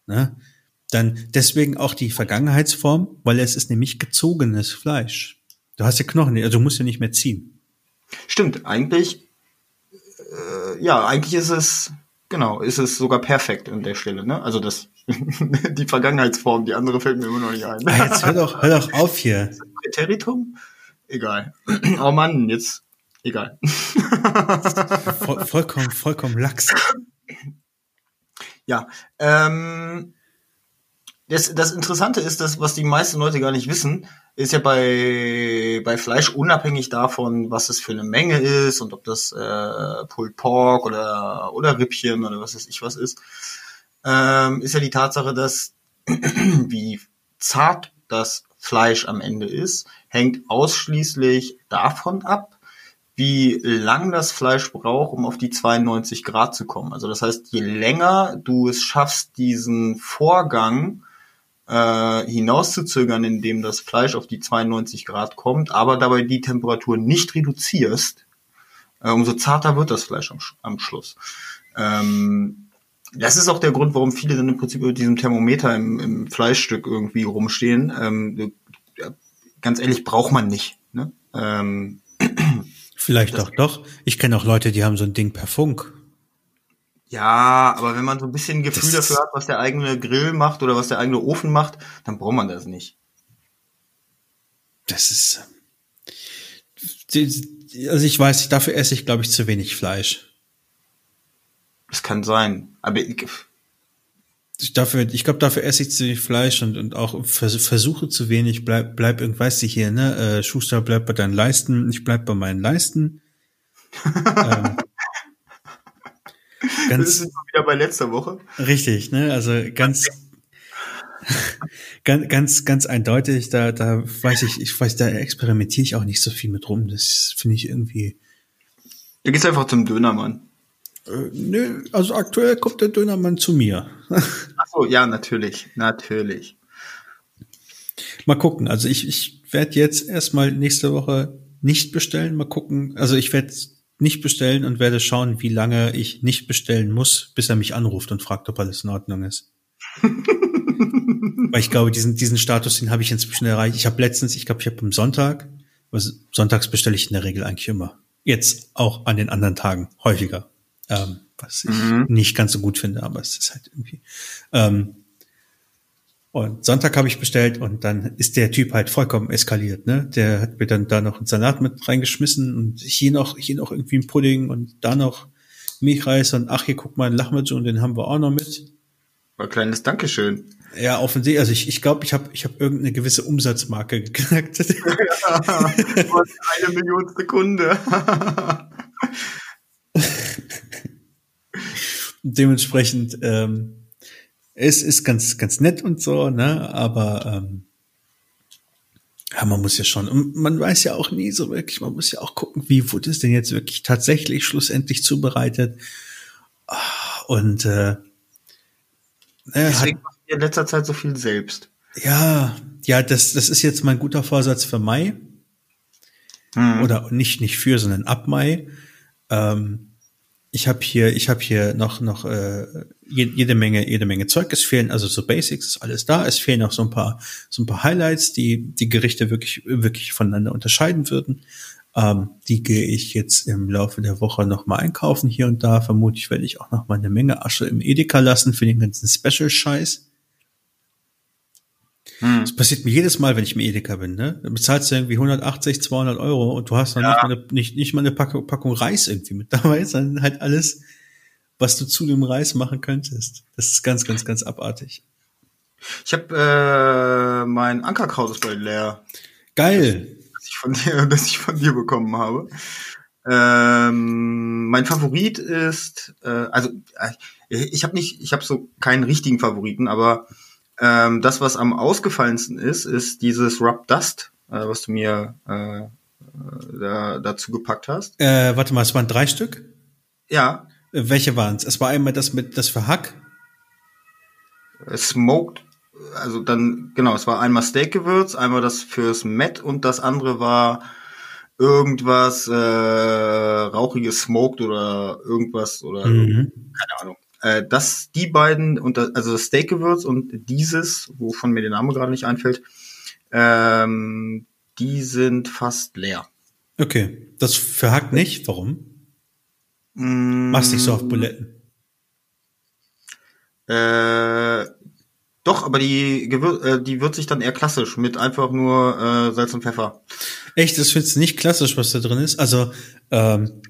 ne? Dann deswegen auch die Vergangenheitsform, weil es ist nämlich gezogenes Fleisch. Du hast ja Knochen, also du musst ja nicht mehr ziehen. Stimmt, eigentlich äh, ja, eigentlich ist es, genau, ist es sogar perfekt an der Stelle, ne? Also das, die Vergangenheitsform, die andere fällt mir immer noch nicht ein. Ah, jetzt hör doch, hör doch auf hier. Präteritum? Egal. Oh Mann, jetzt egal. Voll, vollkommen, vollkommen lax. Ja, ähm, das, das Interessante ist, dass was die meisten Leute gar nicht wissen, ist ja bei, bei Fleisch unabhängig davon, was es für eine Menge ist und ob das äh, Pulled Pork oder, oder Rippchen oder was weiß ich was ist, ähm, ist ja die Tatsache, dass wie zart das Fleisch am Ende ist, hängt ausschließlich davon ab, wie lang das Fleisch braucht, um auf die 92 Grad zu kommen. Also das heißt, je länger du es schaffst, diesen Vorgang äh, hinauszuzögern, indem das Fleisch auf die 92 Grad kommt, aber dabei die Temperatur nicht reduzierst, äh, umso zarter wird das Fleisch am, am Schluss. Ähm, das ist auch der Grund, warum viele dann im Prinzip mit diesem Thermometer im, im Fleischstück irgendwie rumstehen. Ähm, ganz ehrlich, braucht man nicht. Ne? Ähm, Vielleicht doch, doch. Ich kenne auch Leute, die haben so ein Ding per Funk. Ja, aber wenn man so ein bisschen Gefühl das dafür hat, was der eigene Grill macht oder was der eigene Ofen macht, dann braucht man das nicht. Das ist. Also ich weiß, dafür esse ich, glaube ich, zu wenig Fleisch. Das kann sein. Aber ich, ich dafür, ich glaube, dafür esse ich zu wenig Fleisch und, und auch vers versuche zu wenig, bleib, bleib irgendwas ich hier, ne? Äh, Schuster, bleib bei deinen Leisten, ich bleib bei meinen Leisten. ähm, ganz, das ist wieder bei letzter Woche. Richtig, ne? Also ganz, ganz, ganz, ganz eindeutig, da, da weiß ich, ich weiß, da experimentiere ich auch nicht so viel mit rum. Das finde ich irgendwie. Da geht's einfach zum Dönermann. Äh, nö, also aktuell kommt der Dönermann zu mir. Ach so, ja, natürlich, natürlich. Mal gucken. Also ich, ich werde jetzt erstmal nächste Woche nicht bestellen. Mal gucken. Also ich werde nicht bestellen und werde schauen, wie lange ich nicht bestellen muss, bis er mich anruft und fragt, ob alles in Ordnung ist. Weil ich glaube, diesen, diesen Status, den habe ich inzwischen erreicht. Ich habe letztens, ich glaube, ich habe am Sonntag, also sonntags bestelle ich in der Regel eigentlich immer. Jetzt auch an den anderen Tagen, häufiger ähm, was ich mhm. nicht ganz so gut finde, aber es ist halt irgendwie. Ähm, und Sonntag habe ich bestellt und dann ist der Typ halt vollkommen eskaliert. Ne? Der hat mir dann da noch einen Salat mit reingeschmissen und hier noch, hier noch irgendwie ein Pudding und da noch Milchreis und ach, hier guck mal, ein Lachmatsch und den haben wir auch noch mit. Ein kleines Dankeschön. Ja, offensichtlich. Also ich ich, glaube, ich habe ich hab irgendeine gewisse Umsatzmarke geknackt. Ja, eine Million Sekunde. Dementsprechend, ähm, es ist ganz, ganz nett und so, ne, aber ähm, ja, man muss ja schon, und man weiß ja auch nie so wirklich, man muss ja auch gucken, wie wurde es denn jetzt wirklich tatsächlich schlussendlich zubereitet. Ah, und äh, Deswegen hat, mache ich in letzter Zeit so viel selbst. Ja, ja, das, das ist jetzt mein guter Vorsatz für Mai. Hm. Oder nicht, nicht für, sondern ab Mai. Ähm, ich habe hier, ich habe hier noch noch äh, jede Menge, jede Menge Zeug. Es fehlen also so Basics, ist alles da. Es fehlen noch so ein paar, so ein paar Highlights, die die Gerichte wirklich wirklich voneinander unterscheiden würden. Ähm, die gehe ich jetzt im Laufe der Woche noch mal einkaufen hier und da. Vermutlich werde ich auch noch mal eine Menge Asche im Edeka lassen für den ganzen Special-Scheiß. Hm. Das passiert mir jedes Mal, wenn ich im Edeka bin. Ne? Da bezahlst du irgendwie 180, 200 Euro und du hast noch ja. nicht, mal eine, nicht, nicht mal eine Packung, Packung Reis irgendwie mit dabei, sondern halt alles, was du zu dem Reis machen könntest. Das ist ganz, ganz, ganz abartig. Ich habe äh, mein Ankerkraut ist bald leer. Geil. Das ich von dir, das ich von dir bekommen habe. Ähm, mein Favorit ist, äh, also äh, ich habe nicht, ich habe so keinen richtigen Favoriten, aber ähm, das, was am ausgefallensten ist, ist dieses Rub Dust, äh, was du mir äh, da, dazu gepackt hast. Äh, warte mal, es waren drei Stück? Ja. Äh, welche waren es? Es war einmal das mit das für Hack. Smoked, also dann, genau, es war einmal Steakgewürz, einmal das fürs Met und das andere war irgendwas äh, rauchiges Smoked oder irgendwas oder mhm. keine Ahnung. Äh, das, die beiden, und das, also das Steakgewürz und dieses, wovon mir der Name gerade nicht einfällt, ähm, die sind fast leer. Okay, das verhackt nicht. Warum? Mm, Machst nicht so auf Buletten. Äh, Doch, aber die, Gewür äh, die wird sich dann eher klassisch mit einfach nur äh, Salz und Pfeffer. Echt, das findest du nicht klassisch, was da drin ist? Also ähm,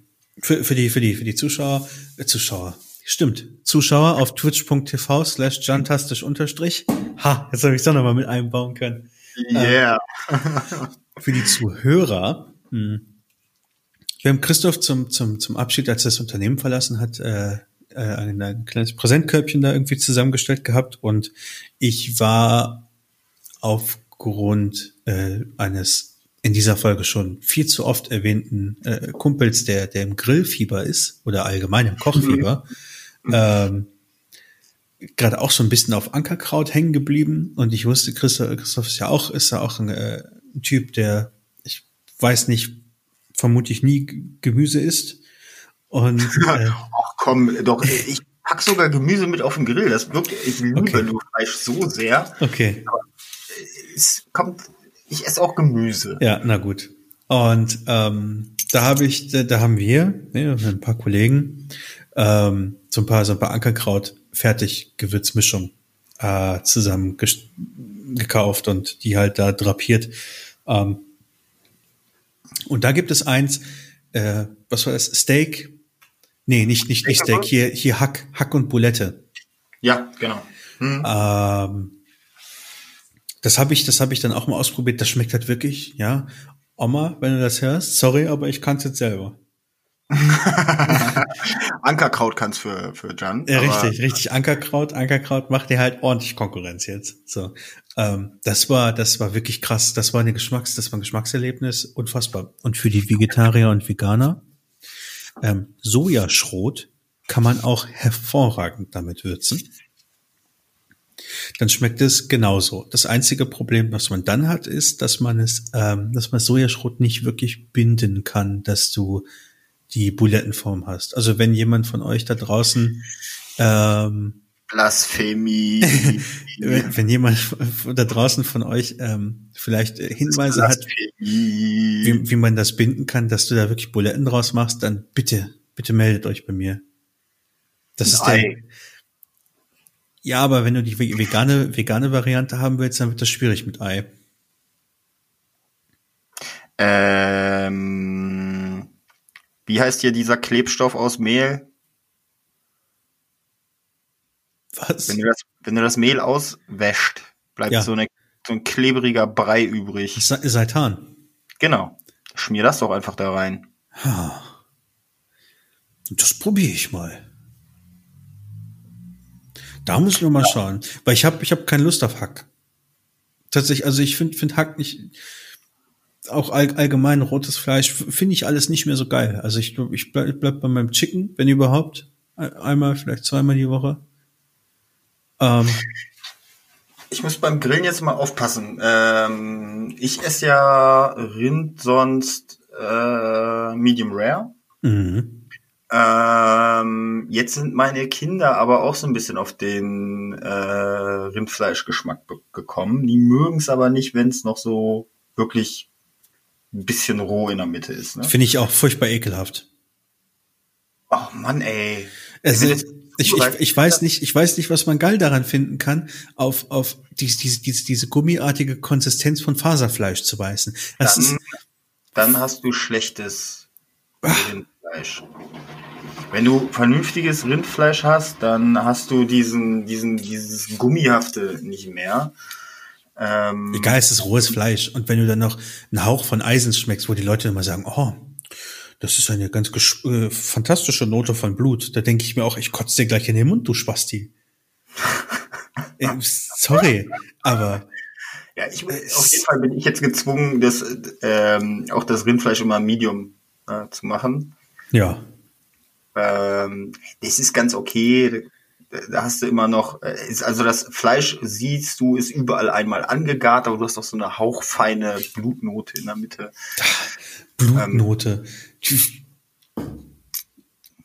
für, für die für die für die Zuschauer äh, Zuschauer stimmt Zuschauer auf twitch.tv slash jantastisch unterstrich ha jetzt habe ich doch noch mal mit einbauen können. Yeah. Ähm, für die Zuhörer mh, hm, wir haben Christoph zum zum zum Abschied, als er das Unternehmen verlassen hat, äh, äh, ein, ein kleines Präsentkörbchen da irgendwie zusammengestellt gehabt und ich war aufgrund äh, eines in dieser Folge schon viel zu oft erwähnten äh, Kumpels, der, der im Grillfieber ist oder allgemein im Kochfieber, mhm. Ähm, gerade auch so ein bisschen auf Ankerkraut hängen geblieben und ich wusste, Christoph, Christoph ist ja auch, ist ja auch ein, äh, ein Typ, der, ich weiß nicht, vermutlich nie Gemüse isst. Und äh, Ach komm, doch, ich pack sogar Gemüse mit auf den Grill. Das wirkt, ich liebe okay. nur Fleisch so sehr. Okay. Aber es kommt, ich esse auch Gemüse. Ja, na gut. Und ähm, da habe ich, da, da haben wir, ne, ein paar Kollegen, ähm, so ein paar, so ein paar Ankerkraut fertig Gewürzmischung äh, zusammen gekauft und die halt da drapiert. Ähm, und da gibt es eins, äh, was war das? Steak, Nee, nicht, nicht, nicht Steak, hier, hier Hack, Hack und Boulette. Ja, genau. Hm. Ähm, das habe ich, das habe ich dann auch mal ausprobiert. Das schmeckt halt wirklich, ja. Oma, wenn du das hörst, sorry, aber ich kann es jetzt selber. Ankerkraut kann's für für Jan. Ja, richtig, richtig. Ankerkraut, Ankerkraut macht dir halt ordentlich Konkurrenz jetzt. So, ähm, das war, das war wirklich krass. Das war eine Geschmacks, das war ein Geschmackserlebnis, unfassbar. Und für die Vegetarier und Veganer ähm, Sojaschrot kann man auch hervorragend damit würzen. Dann schmeckt es genauso. Das einzige Problem, was man dann hat, ist, dass man es, ähm, dass man Sojaschrot nicht wirklich binden kann, dass du die Bulettenform hast. Also wenn jemand von euch da draußen ähm, Blasphemie. wenn, wenn jemand da draußen von euch ähm, vielleicht Hinweise hat, wie, wie man das binden kann, dass du da wirklich Buletten draus machst, dann bitte, bitte meldet euch bei mir. Das ist der. Ja, aber wenn du die vegane, vegane Variante haben willst, dann wird das schwierig mit Ei. Ähm, wie heißt hier dieser Klebstoff aus Mehl? Was? Wenn du das, wenn du das Mehl auswäscht, bleibt ja. so, eine, so ein klebriger Brei übrig. Seitan. Genau. Schmier das doch einfach da rein. Das probiere ich mal. Da muss ich noch mal ja. schauen, weil ich habe ich hab keine Lust auf Hack. Tatsächlich, also ich finde find Hack nicht auch all, allgemein rotes Fleisch finde ich alles nicht mehr so geil. Also ich ich bleib, bleib bei meinem Chicken, wenn überhaupt, einmal vielleicht zweimal die Woche. Ähm, ich muss beim Grillen jetzt mal aufpassen. Ähm, ich esse ja Rind sonst äh, Medium Rare. Mhm. Ähm, jetzt sind meine Kinder aber auch so ein bisschen auf den äh, Rindfleischgeschmack gekommen. Die mögen es aber nicht, wenn es noch so wirklich ein bisschen roh in der Mitte ist. Ne? Finde ich auch furchtbar ekelhaft. Oh Mann, ey. Also, ich, ich, ich weiß nicht, ich weiß nicht, was man geil daran finden kann, auf, auf diese, diese, diese, diese gummiartige Konsistenz von Faserfleisch zu beißen. Das dann, ist, dann hast du schlechtes Rindfleisch. Wenn du vernünftiges Rindfleisch hast, dann hast du diesen, diesen, dieses Gummihafte nicht mehr. Ähm, Egal, es ist rohes Fleisch. Und wenn du dann noch einen Hauch von Eisen schmeckst, wo die Leute immer sagen, oh, das ist eine ganz äh, fantastische Note von Blut. Da denke ich mir auch, ich kotze dir gleich in den Mund, du Spasti. äh, sorry, aber. Ja, ich, auf jeden Fall bin ich jetzt gezwungen, das, ähm, auch das Rindfleisch immer Medium äh, zu machen. Ja. Ähm, das ist ganz okay. Da hast du immer noch, äh, ist, also das Fleisch siehst du, ist überall einmal angegart, aber du hast auch so eine hauchfeine Blutnote in der Mitte. Blutnote. Ähm,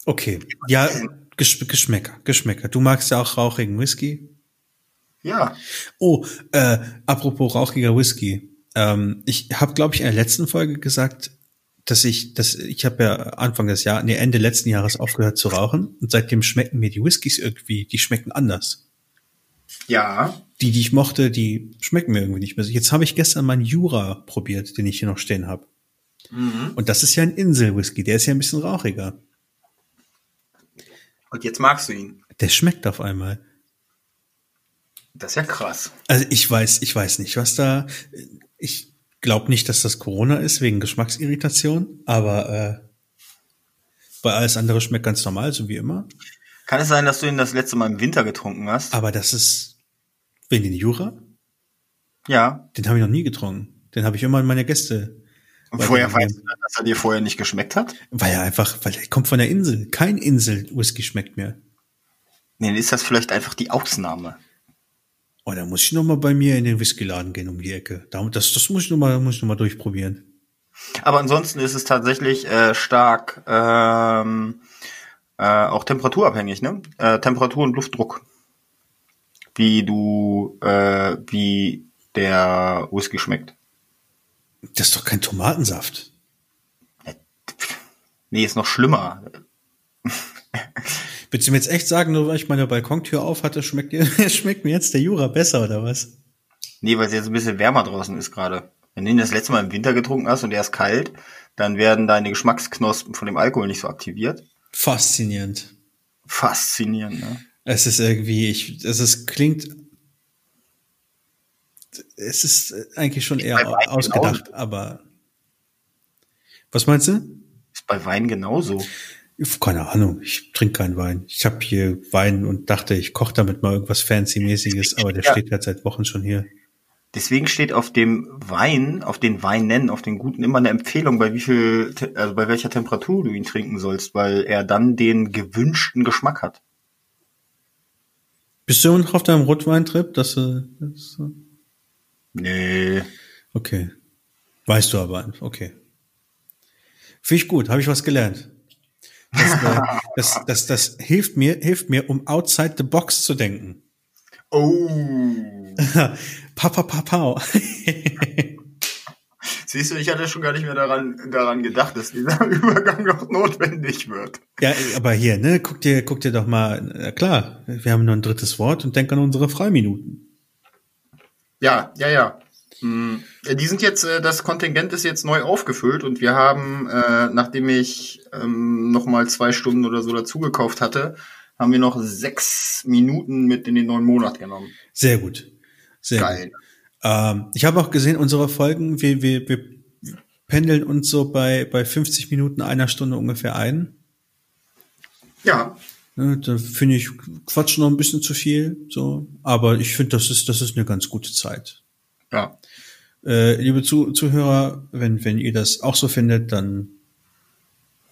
Okay, ja, Gesch Geschmäcker, Geschmäcker. Du magst ja auch rauchigen Whisky? Ja. Oh, äh, apropos rauchiger Whisky. Ähm, ich habe, glaube ich, in der letzten Folge gesagt, dass ich, dass ich habe ja Anfang des Jahres, nee, Ende letzten Jahres aufgehört zu rauchen und seitdem schmecken mir die Whiskys irgendwie, die schmecken anders. Ja. Die, die ich mochte, die schmecken mir irgendwie nicht mehr. Jetzt habe ich gestern meinen Jura probiert, den ich hier noch stehen habe. Mhm. Und das ist ja ein Insel-Whisky, der ist ja ein bisschen rauchiger. Und jetzt magst du ihn. Der schmeckt auf einmal. Das ist ja krass. Also ich weiß, ich weiß nicht, was da. Ich glaube nicht, dass das Corona ist wegen Geschmacksirritation, aber äh, weil alles andere schmeckt ganz normal, so wie immer. Kann es sein, dass du ihn das letzte Mal im Winter getrunken hast? Aber das ist wegen den Jura. Ja. Den habe ich noch nie getrunken. Den habe ich immer in meine Gäste. Und vorher weißt du, dass er dir vorher nicht geschmeckt hat? Weil er einfach, weil er kommt von der Insel. Kein Insel-Whisky schmeckt mir. Nee, dann ist das vielleicht einfach die Ausnahme. Oh, da muss ich noch mal bei mir in den Whiskyladen gehen um die Ecke. Da- Das, das muss ich noch mal, muss ich noch mal durchprobieren. Aber ansonsten ist es tatsächlich äh, stark ähm, äh, auch temperaturabhängig, ne? Äh, Temperatur und Luftdruck. Wie du, äh, wie der Whisky schmeckt. Das ist doch kein Tomatensaft. Nee, ist noch schlimmer. Willst du mir jetzt echt sagen, nur weil ich meine Balkontür auf hatte, schmeckt, dir, schmeckt mir jetzt der Jura besser oder was? Nee, weil es jetzt ein bisschen wärmer draußen ist gerade. Wenn du ihn das letzte Mal im Winter getrunken hast und der ist kalt, dann werden deine Geschmacksknospen von dem Alkohol nicht so aktiviert. Faszinierend. Faszinierend, ne? Es ist irgendwie, ich, es ist, klingt, es ist eigentlich schon bei eher ausgedacht, aber was meinst du? Ist bei Wein genauso. Keine Ahnung, ich trinke keinen Wein. Ich habe hier Wein und dachte, ich koche damit mal irgendwas Fancy-mäßiges, aber der Ja. steht ja seit Wochen schon hier. Deswegen steht auf dem Wein, auf den Weinen, auf den guten immer eine Empfehlung, bei wie viel, also bei welcher Temperatur du ihn trinken sollst, weil er dann den gewünschten Geschmack hat. Bist du noch auf deinem Rotweintrip? Dass du, das, Nee. okay. Weißt du aber, okay. Finde ich gut, habe ich was gelernt. Das, äh, das, das, das hilft mir, hilft mir, um outside the box zu denken. Oh. Papa, papa. Siehst du, ich hatte schon gar nicht mehr daran, daran gedacht, dass dieser Übergang noch notwendig wird. ja, aber hier, ne, guck dir, guck dir doch mal, klar, wir haben nur ein drittes Wort und denk an unsere Freiminuten. Ja, ja, ja. Hm, ja, Die sind jetzt, äh, das Kontingent ist jetzt neu aufgefüllt und wir haben, äh, nachdem ich ähm, noch mal zwei Stunden oder so dazugekauft hatte, haben wir noch sechs Minuten mit in den neuen Monat genommen. Sehr gut. Sehr Geil. gut. Ähm, ich habe auch gesehen, unsere Folgen, wir, wir, wir pendeln uns so bei, bei 50 Minuten, einer Stunde ungefähr ein. Ja, Ne, da finde ich Quatsch noch ein bisschen zu viel, so. Aber ich finde, das ist, das ist eine ganz gute Zeit. ja. Äh, liebe Zu Zuhörer, wenn, wenn ihr das auch so findet, dann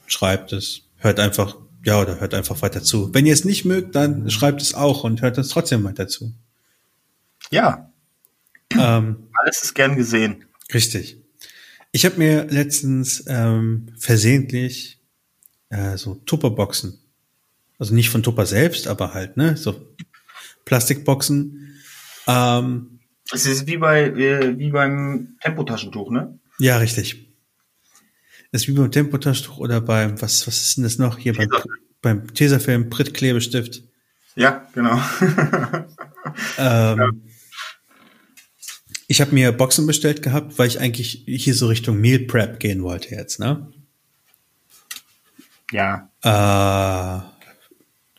schreibt es. Hört einfach, ja, oder hört einfach weiter zu. Wenn ihr es nicht mögt, dann schreibt es auch und hört es trotzdem weiter zu. Ja, Ähm, alles ist gern gesehen. Richtig. Ich habe mir letztens ähm, versehentlich äh, so Tupperboxen, also nicht von Tupper selbst, aber halt ne so Plastikboxen. Ähm, Es ist wie bei äh, wie beim Tempotaschentuch, ne? ja, richtig. Das ist wie beim Tempotaschentuch oder beim was was ist denn das noch hier beim Tesafilm. beim Tesafilm Prittklebestift. Ja, genau. Ähm, Ich habe mir Boxen bestellt gehabt, weil ich eigentlich hier so Richtung Meal Prep gehen wollte jetzt, ne? ja. Äh,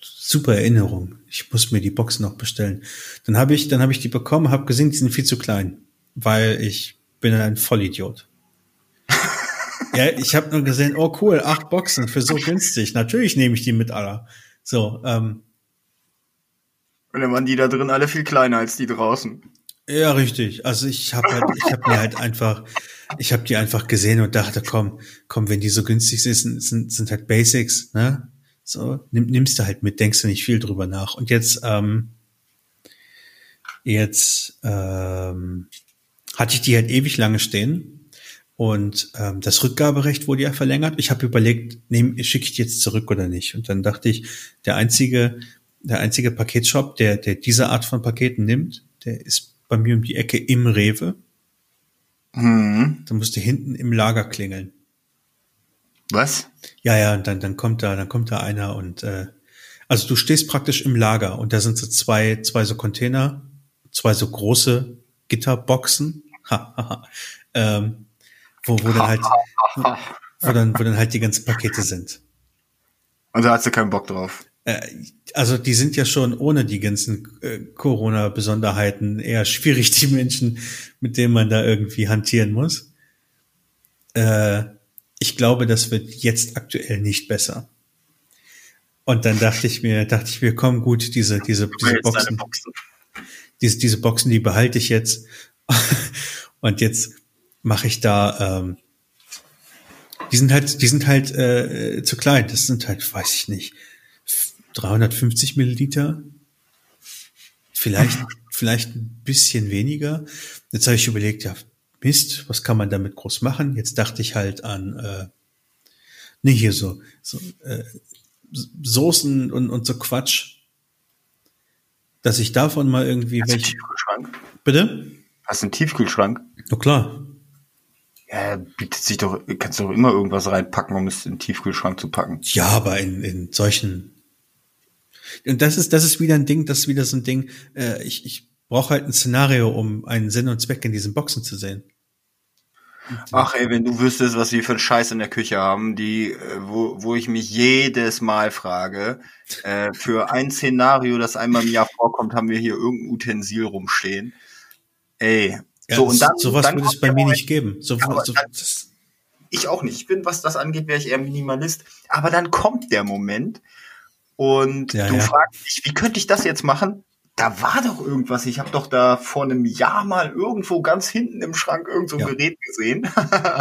super Erinnerung. Ich muss mir die Boxen noch bestellen. Dann habe ich, dann habe ich die bekommen, habe gesehen, die sind viel zu klein, weil ich bin ein Vollidiot. ja, ich habe nur gesehen, oh cool, acht Boxen für so günstig. Natürlich nehme ich die mit aller. So, ähm, Und dann waren die da drin alle viel kleiner als die draußen. Ja, richtig. Also ich habe halt, ich habe mir halt einfach, ich habe die einfach gesehen und dachte, komm, komm, wenn die so günstig sind, sind, sind halt Basics, ne? So, nimm, nimmst du halt mit, denkst du nicht viel drüber nach. Und jetzt, ähm, jetzt ähm, hatte ich die halt ewig lange stehen und ähm, das Rückgaberecht wurde ja verlängert. Ich habe überlegt, schicke ich die jetzt zurück oder nicht? Und dann dachte ich, der einzige, der einzige Paketshop, der, der diese Art von Paketen nimmt, der ist bei mir um die Ecke im Rewe. Hm. Da musste hinten im Lager klingeln. Was? Ja, ja, und dann, dann kommt da, dann kommt da einer und äh, Also du stehst praktisch im Lager und da sind so zwei, zwei so Container, zwei so große Gitterboxen, ähm, wo, wo dann halt, wo dann, wo dann halt die ganzen Pakete sind. Und da hast du keinen Bock drauf. Äh, also die sind ja schon ohne die ganzen äh, Corona-Besonderheiten eher schwierig, die Menschen, mit denen man da irgendwie hantieren muss. Äh, ich glaube, das wird jetzt aktuell nicht besser. Und dann dachte ich mir, dachte ich mir, komm gut, diese, diese, diese Boxen, Boxen, diese, diese Boxen, die behalte ich jetzt. Und jetzt mache ich da, ähm, die sind halt, die sind halt äh, zu klein. Das sind halt, weiß ich nicht, 350 Milliliter. Vielleicht, vielleicht ein bisschen weniger. Jetzt habe ich überlegt, ja, Mist, was kann man damit groß machen? Jetzt dachte ich halt an, äh, nee, hier so, so äh, Soßen und, und so Quatsch, dass ich davon mal irgendwie Hast welche. Tiefkühlschrank? Bitte? Hast du einen Tiefkühlschrank? Na klar. Ja, bietet sich doch, kannst du doch immer irgendwas reinpacken, um es in den Tiefkühlschrank zu packen. Ja, aber in, in solchen. Und das ist, das ist wieder ein Ding, das ist wieder so ein Ding, äh, ich, ich brauche halt ein Szenario, um einen Sinn und Zweck in diesen Boxen zu sehen. Ach ey, wenn du wüsstest, was wir für einen Scheiß in der Küche haben, die, äh, wo, wo ich mich jedes Mal frage, äh, für ein Szenario, das einmal im Jahr vorkommt, haben wir hier irgendein Utensil rumstehen. Ey. Ja, so, und dann, sowas dann würde es bei mir nicht geben. So, ja, so, dann, ich auch nicht. Ich bin, was das angeht, wäre ich eher Minimalist. Aber dann kommt der Moment und ja, du fragst dich, wie könnte ich das jetzt machen? Da war doch irgendwas. Ich habe doch da vor einem Jahr mal irgendwo ganz hinten im Schrank irgend so ein ja. Gerät gesehen.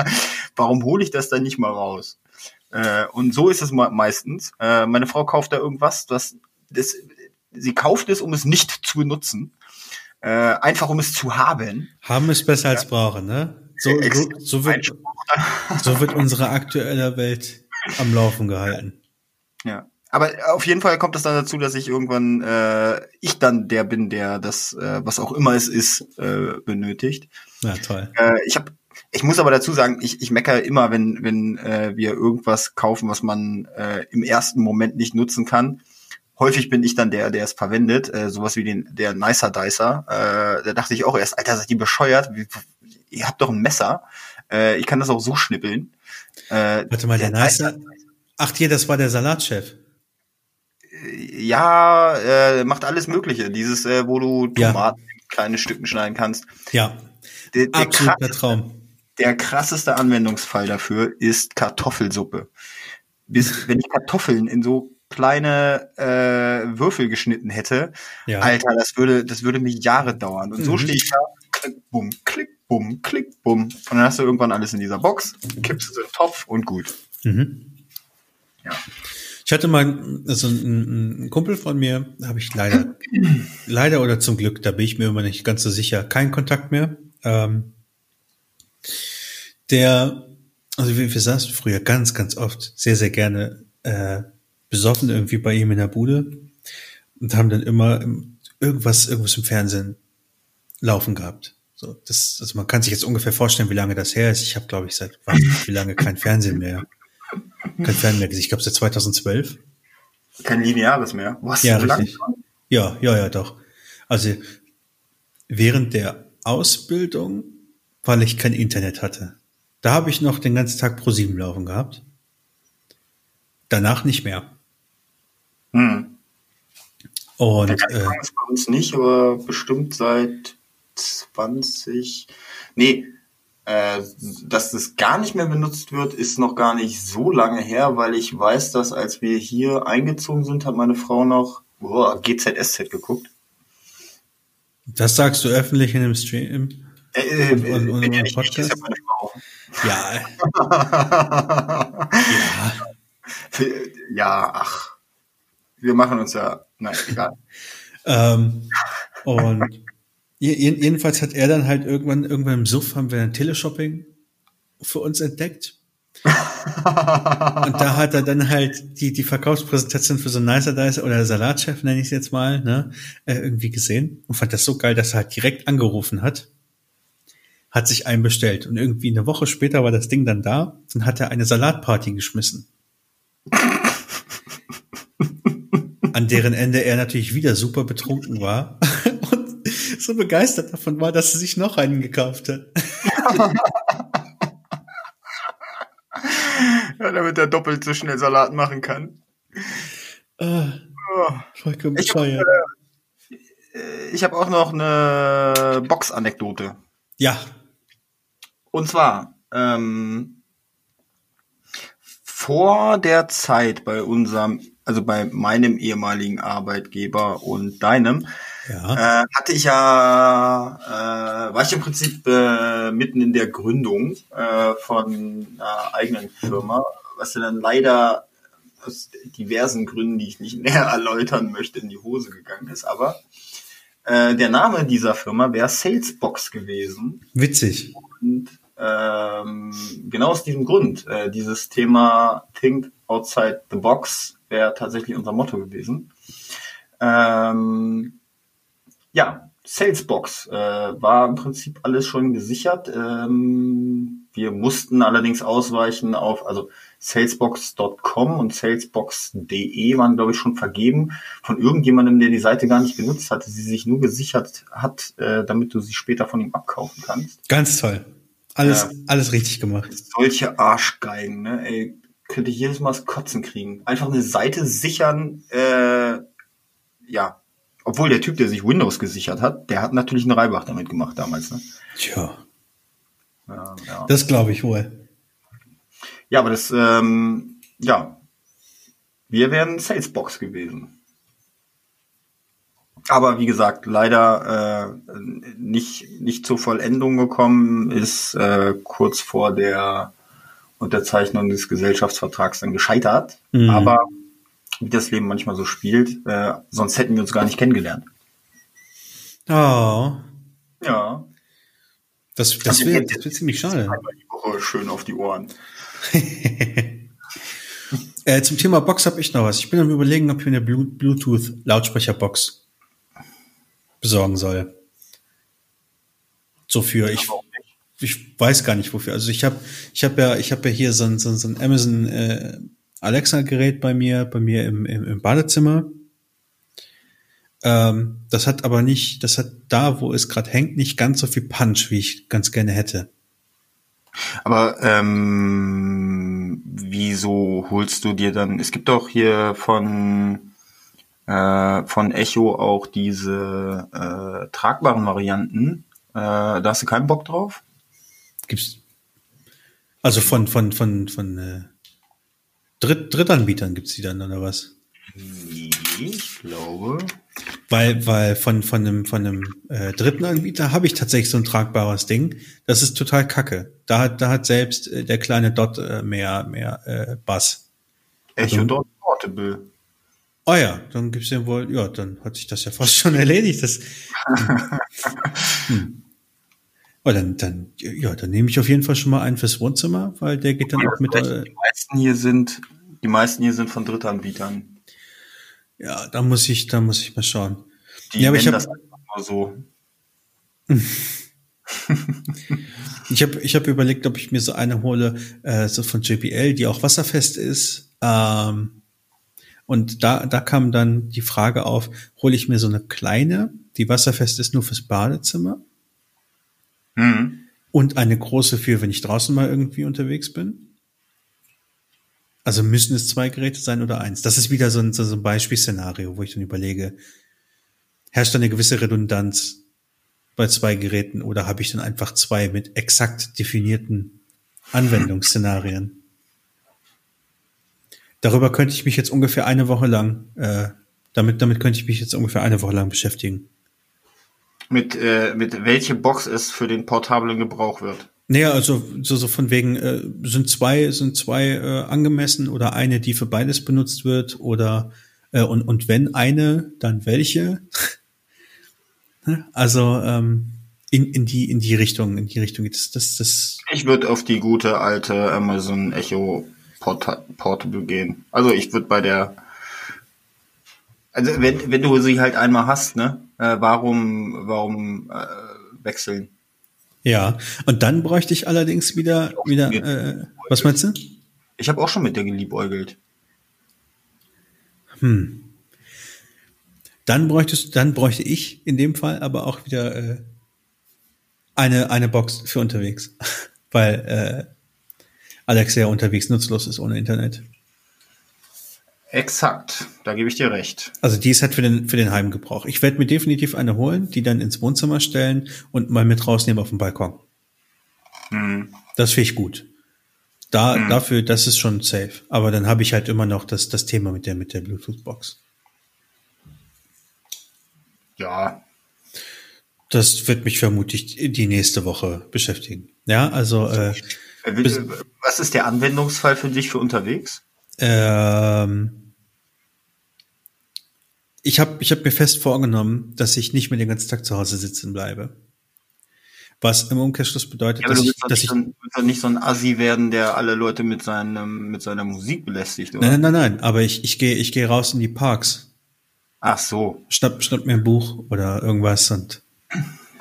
Warum hole ich das dann nicht mal raus? Äh, und so ist es meistens. Äh, meine Frau kauft da irgendwas, das, das, sie kauft es, um es nicht zu benutzen. Äh, einfach um es zu haben. Haben ist besser ja. als brauchen, ne? So, so, so, wird, so wird unsere aktuelle Welt am Laufen gehalten. Ja. Aber auf jeden Fall kommt es dann dazu, dass ich irgendwann äh, ich dann der bin, der das, äh, was auch immer es ist, äh, benötigt. Ja, toll. Äh, ich habe ich muss aber dazu sagen, ich, ich meckere immer, wenn, wenn äh, wir irgendwas kaufen, was man äh, im ersten Moment nicht nutzen kann. Häufig bin ich dann der, der es verwendet, äh, sowas wie den der Nicer Dicer. Äh, da dachte ich auch erst, Alter, seid ihr bescheuert? Wie, ihr habt doch ein Messer. Äh, ich kann das auch so schnippeln. Äh, Warte mal, der, der Nicer. Ach hier, das war der Salatchef ja, äh, macht alles Mögliche. Dieses, äh, wo du Tomaten ja. in kleine Stücken schneiden kannst. Ja. Der, der Absoluter Traum. Der krasseste Anwendungsfall dafür ist Kartoffelsuppe. Bis, wenn ich Kartoffeln in so kleine äh, Würfel geschnitten hätte, ja. Alter, das würde, das würde mir Jahre dauern. Und mhm. so stehe ich da, klick, bumm, klick, bumm, klick, bumm. Und dann hast du irgendwann alles in dieser Box, kippst es in den Topf und gut. Mhm. Ja. Ich hatte mal, also ein, ein Kumpel von mir, habe ich leider, leider oder zum Glück, da bin ich mir immer nicht ganz so sicher, keinen Kontakt mehr. Ähm, der, also wir, wir saßen früher ganz, ganz oft sehr, sehr gerne äh, besoffen irgendwie bei ihm in der Bude und haben dann immer irgendwas, irgendwas im Fernsehen laufen gehabt. So, das, also man kann sich jetzt ungefähr vorstellen, wie lange das her ist. Ich habe, glaube ich, seit wie lange kein Fernsehen mehr kein Fernseher gesehen. Ich glaube, seit 2012. Kein lineares mehr. Was? Ja, so richtig. Ja, ja, ja, doch. Also während der Ausbildung, weil ich kein Internet hatte, da habe ich noch den ganzen Tag pro sieben laufen gehabt. Danach nicht mehr. Hm. Und äh, bei uns nicht, aber bestimmt seit 20. Nee, äh, dass das gar nicht mehr benutzt wird, ist noch gar nicht so lange her, weil ich weiß, dass als wir hier eingezogen sind, hat meine Frau noch oh, GZSZ geguckt. Das sagst du öffentlich in dem Stream? Äh, äh, und, und, und ja Podcast? Ja. ja. ja, ach. Wir machen uns ja, nein, egal. ähm, und Jedenfalls hat er dann halt irgendwann, irgendwann im Suff haben wir ein Teleshopping für uns entdeckt. und da hat er dann halt die, die Verkaufspräsentation für so ein Nicer Dice oder Salatchef, nenne ich es jetzt mal, ne, äh, irgendwie gesehen und fand das so geil, dass er halt direkt angerufen hat, hat sich einen bestellt und irgendwie eine Woche später war das Ding dann da und hat er eine Salatparty geschmissen. an deren Ende er natürlich wieder super betrunken war so begeistert davon war, dass er sich noch einen gekauft hat. ja, damit er doppelt so schnell Salat machen kann. Ah, vollkommen Ich habe äh, hab auch noch eine Box-Anekdote. Ja, Und zwar, ähm, vor der Zeit bei unserem, also bei meinem ehemaligen Arbeitgeber und deinem, ja. äh, hatte ich ja, äh, war ich im Prinzip äh, mitten in der Gründung äh, von einer eigenen Firma, was ja dann leider aus diversen Gründen, die ich nicht näher erläutern möchte, in die Hose gegangen ist. Aber äh, der Name dieser Firma wäre Salesbox gewesen. Witzig. Und ähm, genau aus diesem Grund, äh, dieses Thema Think Outside the Box wäre tatsächlich unser Motto gewesen. Ähm, ja, Salesbox äh, war im Prinzip alles schon gesichert. Ähm, wir mussten allerdings ausweichen auf, also salesbox.com und salesbox.de waren, glaube ich, schon vergeben von irgendjemandem, der die Seite gar nicht genutzt hatte, sie sich nur gesichert hat, äh, damit du sie später von ihm abkaufen kannst. Ganz toll. Alles, Ja. alles richtig gemacht. Solche Arschgeigen, ne? Ey, könnte ich jedes Mal das Kotzen kriegen. Einfach eine Seite sichern, äh, ja. Obwohl der Typ, der sich Windows gesichert hat, der hat natürlich einen Reibach damit gemacht damals, ne? Tja, Ja, ja. das glaube ich wohl. ja aber das, ähm, ja. Wir wären Salesbox gewesen. Aber wie gesagt, leider äh, nicht, nicht zur Vollendung gekommen, ist äh, kurz vor der Unterzeichnung des Gesellschaftsvertrags dann gescheitert. Mhm. Aber wie das Leben manchmal so spielt, äh, sonst hätten wir uns gar nicht kennengelernt. Oh, Ja. das, das wäre das wär ziemlich schade. Die Woche schön auf die Ohren. Äh, zum Thema Box habe ich noch was. Ich bin am überlegen, ob ich mir eine Blu- Bluetooth-Lautsprecherbox besorgen soll. So für ich, ich weiß gar nicht wofür. Also ich habe ich habe ja ich habe ja hier so ein, so ein, so ein Amazon äh, Alexa Gerät bei mir bei mir im, im, im Badezimmer. Ähm, das hat aber nicht, das hat da, wo es gerade hängt, nicht ganz so viel Punch, wie ich ganz gerne hätte. Aber ähm, wieso holst du dir dann? Es gibt doch hier von äh, von Echo auch diese äh, tragbaren Varianten. Äh, da hast du keinen Bock drauf? Gibt's also von von von von äh, Dritt, Drittanbietern gibt's die dann oder was? Nee, ich glaube. Weil weil von von einem von einem äh, dritten Anbieter habe ich tatsächlich so ein tragbares Ding. Das ist total kacke. Da hat da hat selbst äh, der kleine Dot äh, mehr mehr äh, Bass. Echo Also- Dot Portable. Oh ja, dann gibt's den wohl. Ja, dann hat sich das ja fast schon erledigt. Das. hm. Oh, dann dann ja, dann nehme ich auf jeden Fall schon mal einen fürs Wohnzimmer, weil der geht dann auch mit. Äh, Die meisten hier sind, die meisten hier sind von Drittanbietern. ja, da muss ich da muss ich mal schauen. Die Ja, aber ich nennen hab- das einfach nur so. Ich habe ich hab überlegt, ob ich mir so eine hole, äh, so von JBL, die auch wasserfest ist. Ähm, und da, da kam dann die Frage auf, hole ich mir so eine kleine, die wasserfest ist nur fürs Badezimmer Hm. und eine große für, wenn ich draußen mal irgendwie unterwegs bin? Also müssen es zwei Geräte sein oder eins? Das ist wieder so ein, so ein Beispielszenario, wo ich dann überlege, herrscht da eine gewisse Redundanz bei zwei Geräten oder habe ich dann einfach zwei mit exakt definierten Anwendungsszenarien? Darüber könnte ich mich jetzt ungefähr eine Woche lang, äh, damit, damit könnte ich mich jetzt ungefähr eine Woche lang beschäftigen. Mit, äh, mit welche Box es für den portablen Gebrauch wird. Naja, also so, so von wegen, äh, sind zwei, sind zwei äh, angemessen oder eine, die für beides benutzt wird oder äh, und, und wenn eine, dann welche? also ähm, in, in die in die Richtung, in die Richtung geht es. Das, das, Ich würde auf die gute alte Amazon Echo Porta Portable gehen. Also ich würde bei der, also wenn, wenn du sie halt einmal hast, ne, äh, warum, warum äh, wechseln? ja. Und dann bräuchte ich allerdings wieder wieder. Äh, was meinst du? Ich habe auch schon mit der geliebäugelt. Hm. Dann bräuchtest, dann bräuchte ich in dem Fall aber auch wieder äh, eine eine Box für unterwegs, weil äh, Alex ja unterwegs nutzlos ist ohne Internet. Exakt, da gebe ich dir recht. Also die ist halt für den, für den Heimgebrauch. Ich werde mir definitiv eine holen, die dann ins Wohnzimmer stellen und mal mit rausnehmen auf den Balkon. Hm. Das finde ich gut. Da, dafür, das ist schon safe. Aber dann habe ich halt immer noch das, das Thema mit der, mit der Bluetooth-Box. Ja, Das wird mich vermutlich die nächste Woche beschäftigen. Ja, also äh, Äh, Was ist der Anwendungsfall für dich für unterwegs? ähm, ich habe ich hab mir fest vorgenommen, dass ich nicht mehr den ganzen Tag zu Hause sitzen bleibe. Was im Umkehrschluss bedeutet, Ja, dass du ich, dass nicht, ich so ein, willst doch nicht so ein Assi werden, der alle Leute mit, seinem, mit seiner Musik belästigt, oder? Nein, nein, nein, nein, aber ich, ich gehe ich gehe raus in die Parks, Ach so, schnapp, schnapp mir ein Buch oder irgendwas und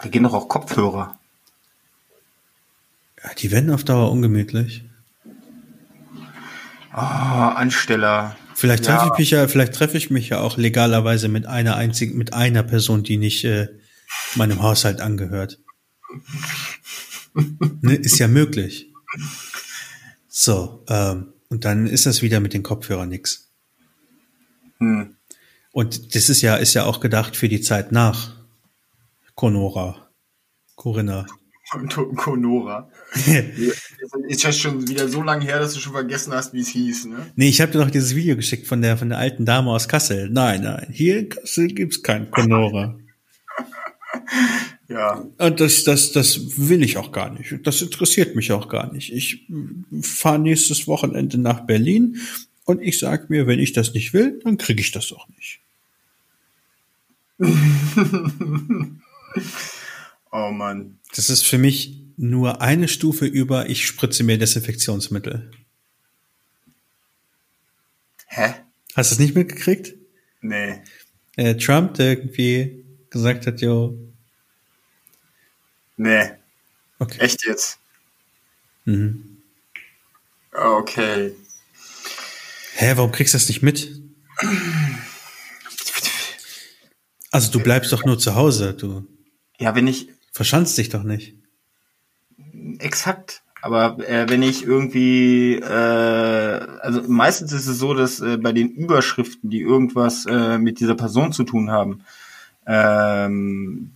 da gehen doch auch Kopfhörer. ja, die werden auf Dauer ungemütlich. Ah, Ansteller. Vielleicht Ja. treffe ich mich ja, vielleicht treffe ich mich ja auch legalerweise mit einer einzigen, mit einer Person, die nicht äh, meinem Haushalt angehört. ne, ist ja möglich. So, ähm, und dann ist das wieder mit den Kopfhörern nix. Hm. Und das ist ja, ist ja auch gedacht für die Zeit nach Conora. Corinna. Und Conora. Ist ja schon wieder so lange her, dass du schon vergessen hast, wie es hieß, ne? Nee, ich habe dir noch dieses Video geschickt von der, von der alten Dame aus Kassel. Nein, nein, hier in Kassel gibt's kein Conora. Ja. Und das, das, das will ich auch gar nicht. Das interessiert mich auch gar nicht. Ich fahre nächstes Wochenende nach Berlin und ich sag mir, wenn ich das nicht will, dann kriege ich das auch nicht. Oh Mann. Das ist für mich nur eine Stufe über, ich spritze mir Desinfektionsmittel. Hä? Hast du es nicht mitgekriegt? Nee. Äh, Trump, der irgendwie gesagt hat, jo, Nee. okay. Echt jetzt? Mhm. Okay. Hä, warum kriegst du das nicht mit? Also du bleibst doch nur zu Hause, du Ja, wenn ich, verschanzt dich doch nicht. exakt. Aber äh, wenn ich irgendwie, äh, also meistens ist es so, dass äh, bei den Überschriften, die irgendwas äh, mit dieser Person zu tun haben, ähm,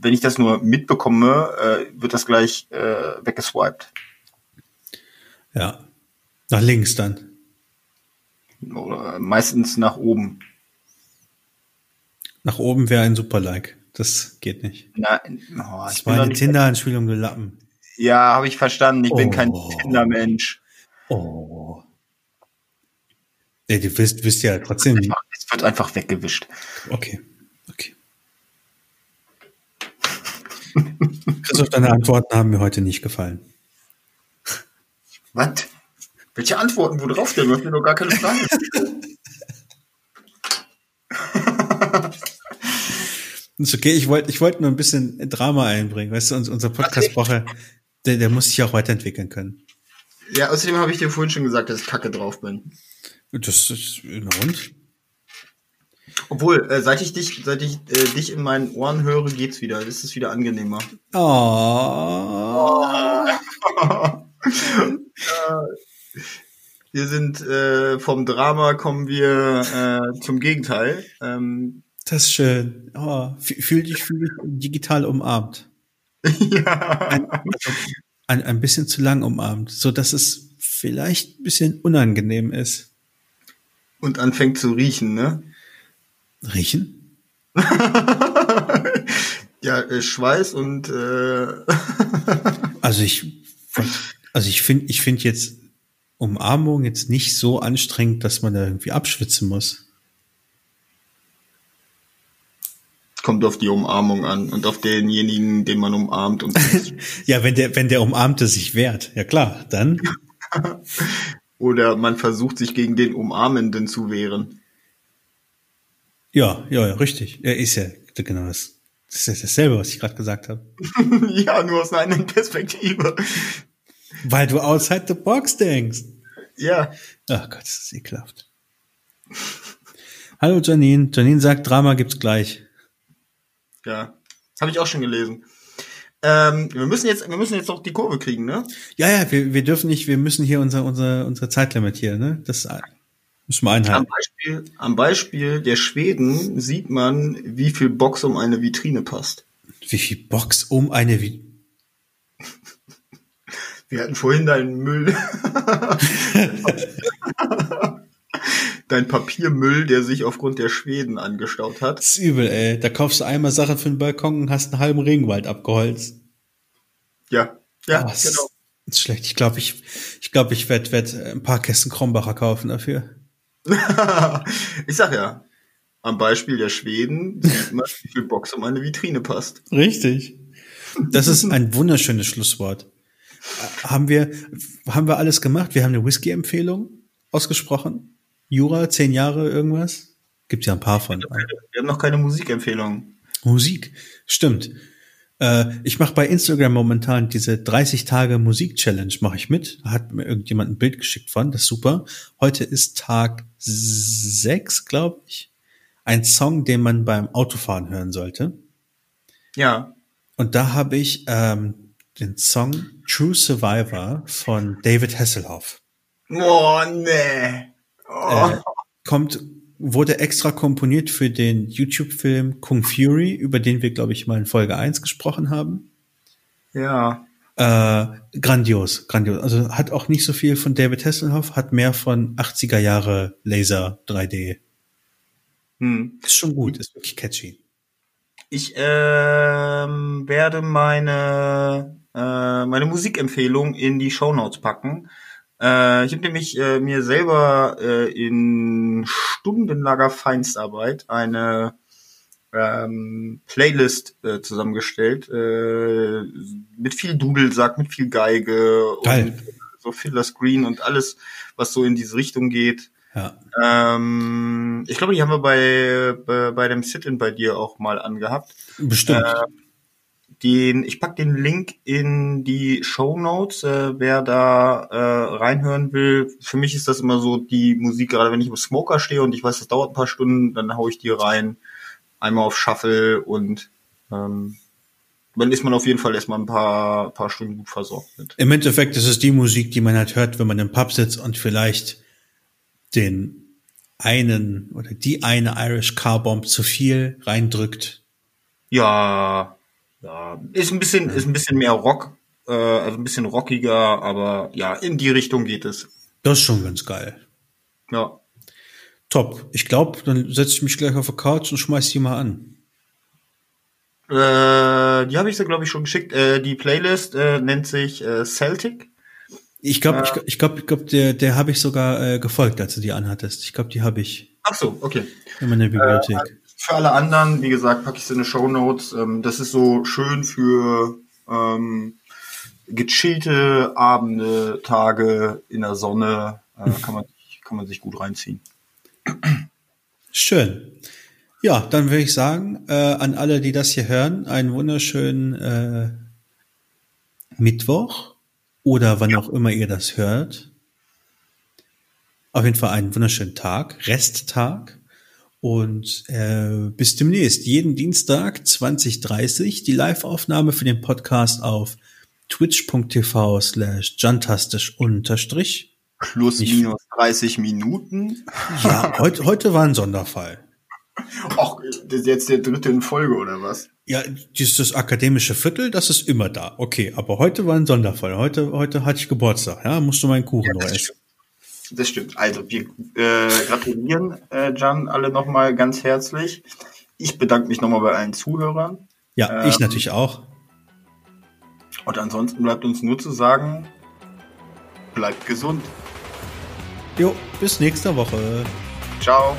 wenn ich das nur mitbekomme, äh, wird das gleich äh, weggeswiped. Ja. Nach links dann. Oder meistens nach oben. Nach oben wäre ein super Like. Das geht nicht. Na, oh, ich Das war eine Tinder-Anspielung, du Lappen. ja, habe ich verstanden. Ich bin kein Oh. Tinder-Mensch. Oh. Ja, du wirst, wirst ja trotzdem. Es wird einfach weggewischt. Okay. Okay. Christoph, deine Antworten haben mir heute nicht gefallen. Was? Welche Antworten? Wo drauf denn? Du hast mir doch gar keine Frage Ist okay, ich wollte ich wollte nur ein bisschen Drama einbringen. Weißt du, uns- unser Podcast braucht ja- der, der muss sich auch weiterentwickeln können. Ja, außerdem habe ich dir vorhin schon gesagt, dass ich kacke drauf bin. Das ist na und? Obwohl, äh, seit ich dich, seit ich äh, dich in meinen Ohren höre, geht's wieder. Das ist wieder angenehmer. Oh. Wir sind äh, vom Drama kommen wir äh, zum Gegenteil. Ähm, Das ist schön. Oh, fühl dich, fühl dich digital umarmt. ja. Ein, also ein, ein bisschen zu lang umarmt, so dass es vielleicht ein bisschen unangenehm ist. Und anfängt zu riechen, ne? Riechen? ja, äh, Schweiß und äh, Also ich, also ich finde, ich finde jetzt Umarmung jetzt nicht so anstrengend, dass man da irgendwie abschwitzen muss. Kommt auf die Umarmung an und auf denjenigen, den man umarmt und Ja, wenn der, wenn der Umarmte sich wehrt, ja klar, dann. oder man versucht sich gegen den Umarmenden zu wehren. Ja, ja, ja, richtig. Er ist ja genau das. Das ist dasselbe, was ich gerade gesagt habe. ja, nur aus einer anderen Perspektive. Weil du outside the box denkst. Ja, Ach Gott, das ist ekelhaft. Hallo Janine. Janine sagt, Drama gibt's gleich. Ja, habe ich auch schon gelesen. Ähm, wir müssen jetzt, wir müssen jetzt noch die Kurve kriegen, ne? Ja, ja, wir, wir dürfen nicht, wir müssen hier unser, unser, unser Zeitlimit hier, ne? Das müssen wir einhalten. Am Beispiel, am Beispiel der Schweden sieht man, wie viel Box um eine Vitrine passt. Wie viel Box um eine Vitrine? Wir hatten vorhin deinen Müll. Dein Papiermüll, der sich aufgrund der Schweden angestaut hat. Das ist übel, ey. Da kaufst du einmal Sachen für den Balkon und hast einen halben Regenwald abgeholzt. Ja, ja, oh, genau. Ist schlecht. Ich glaube, ich, ich glaube, ich werde werd ein paar Kästen Krombacher kaufen dafür. ich sag ja, am Beispiel der Schweden sieht man, wie viel Box um eine Vitrine passt. Richtig. Das ist ein wunderschönes Schlusswort. Haben wir, haben wir alles gemacht? Wir haben eine Whisky-Empfehlung ausgesprochen. Jura, zehn Jahre irgendwas? Gibt ja ein paar von. Wir haben noch keine Musikempfehlung. Musik, stimmt. Äh, ich mache bei Instagram momentan diese 30 Tage Musik-Challenge, mache ich mit. Hat mir irgendjemand ein Bild geschickt von, das ist super. Heute ist Tag 6, glaube ich. Ein Song, den man beim Autofahren hören sollte. Ja. Und da habe ich ähm, den Song True Survivor von David Hasselhoff. Oh, nee. Oh. Äh, kommt, wurde extra komponiert für den YouTube-Film Kung Fury, über den wir, glaube ich, mal in Folge 1 gesprochen haben. Ja. Äh, grandios, grandios. Also hat auch nicht so viel von David Hasselhoff, hat mehr von 80er Jahre Laser 3D. Hm. Ist schon gut, ist wirklich catchy. Ich ähm, werde meine äh, meine Musikempfehlung in die Show Notes packen. Äh, ich habe nämlich äh, mir selber äh, in stundenlanger Feinstarbeit eine ähm, Playlist äh, zusammengestellt äh, mit viel Dudelsack, mit viel Geige Geil. und so Filler Screen und alles, was so in diese Richtung geht. Ja. Ähm, ich glaube, die haben wir bei, bei, bei dem Sit-In bei dir auch mal angehabt. Bestimmt. Äh, den, ich pack den Link in die Show Notes, äh, wer da äh, reinhören will. Für mich ist das immer so die Musik, gerade wenn ich im Smoker stehe und ich weiß, das dauert ein paar Stunden, dann hau ich die rein, einmal auf Shuffle und ähm, dann ist man auf jeden Fall erstmal ein paar, paar Stunden gut versorgt mit. Im Endeffekt ist es die Musik, die man halt hört, wenn man im Pub sitzt und vielleicht den einen oder die eine Irish Car Bomb zu viel reindrückt. Ja, ja, ist ein bisschen, ist ein bisschen mehr Rock, äh, also ein bisschen rockiger, aber ja, in die Richtung geht es. Das ist schon ganz geil. Ja. Top. Ich glaube, dann setze ich mich gleich auf die Couch und schmeiß die mal an. Äh, die habe ich so, glaube ich, schon geschickt. Äh, die Playlist äh, nennt sich äh, Celtic. Ich glaube, äh, ich, ich glaube, ich glaube, der, der habe ich sogar äh, gefolgt, als du die anhattest. Ich glaube, die habe ich. Ach so, okay. In meiner Bibliothek. Für alle anderen, wie gesagt, packe ich es in die Show Notes. Ähm, das ist so schön für ähm, gechillte Abende, Tage in der Sonne. Äh, kann, man, kann man sich gut reinziehen. Schön. Ja, dann würde ich sagen, äh, an alle, die das hier hören, einen wunderschönen äh, Mittwoch oder wann ja. auch immer ihr das hört. Auf jeden Fall einen wunderschönen Tag, Resttag. Und äh, bis demnächst, jeden Dienstag 2030, die Live-Aufnahme für den Podcast auf twitch.tv slash jantastisch unterstrich. Plus minus 30 Minuten. Ja, heute, heute war ein Sonderfall. Ach, das ist jetzt der dritte in Folge, oder was? Ja, dieses akademische Viertel, das ist immer da. Okay, aber heute war ein Sonderfall. Heute, heute hatte ich Geburtstag, ja, musst du meinen Kuchen ja, essen. Das stimmt. Also wir äh, gratulieren äh, Jan alle nochmal ganz herzlich. Ich bedanke mich nochmal bei allen Zuhörern. Ja, ähm, ich natürlich auch. Und ansonsten bleibt uns nur zu sagen, bleibt gesund. Jo, bis nächste Woche. Ciao.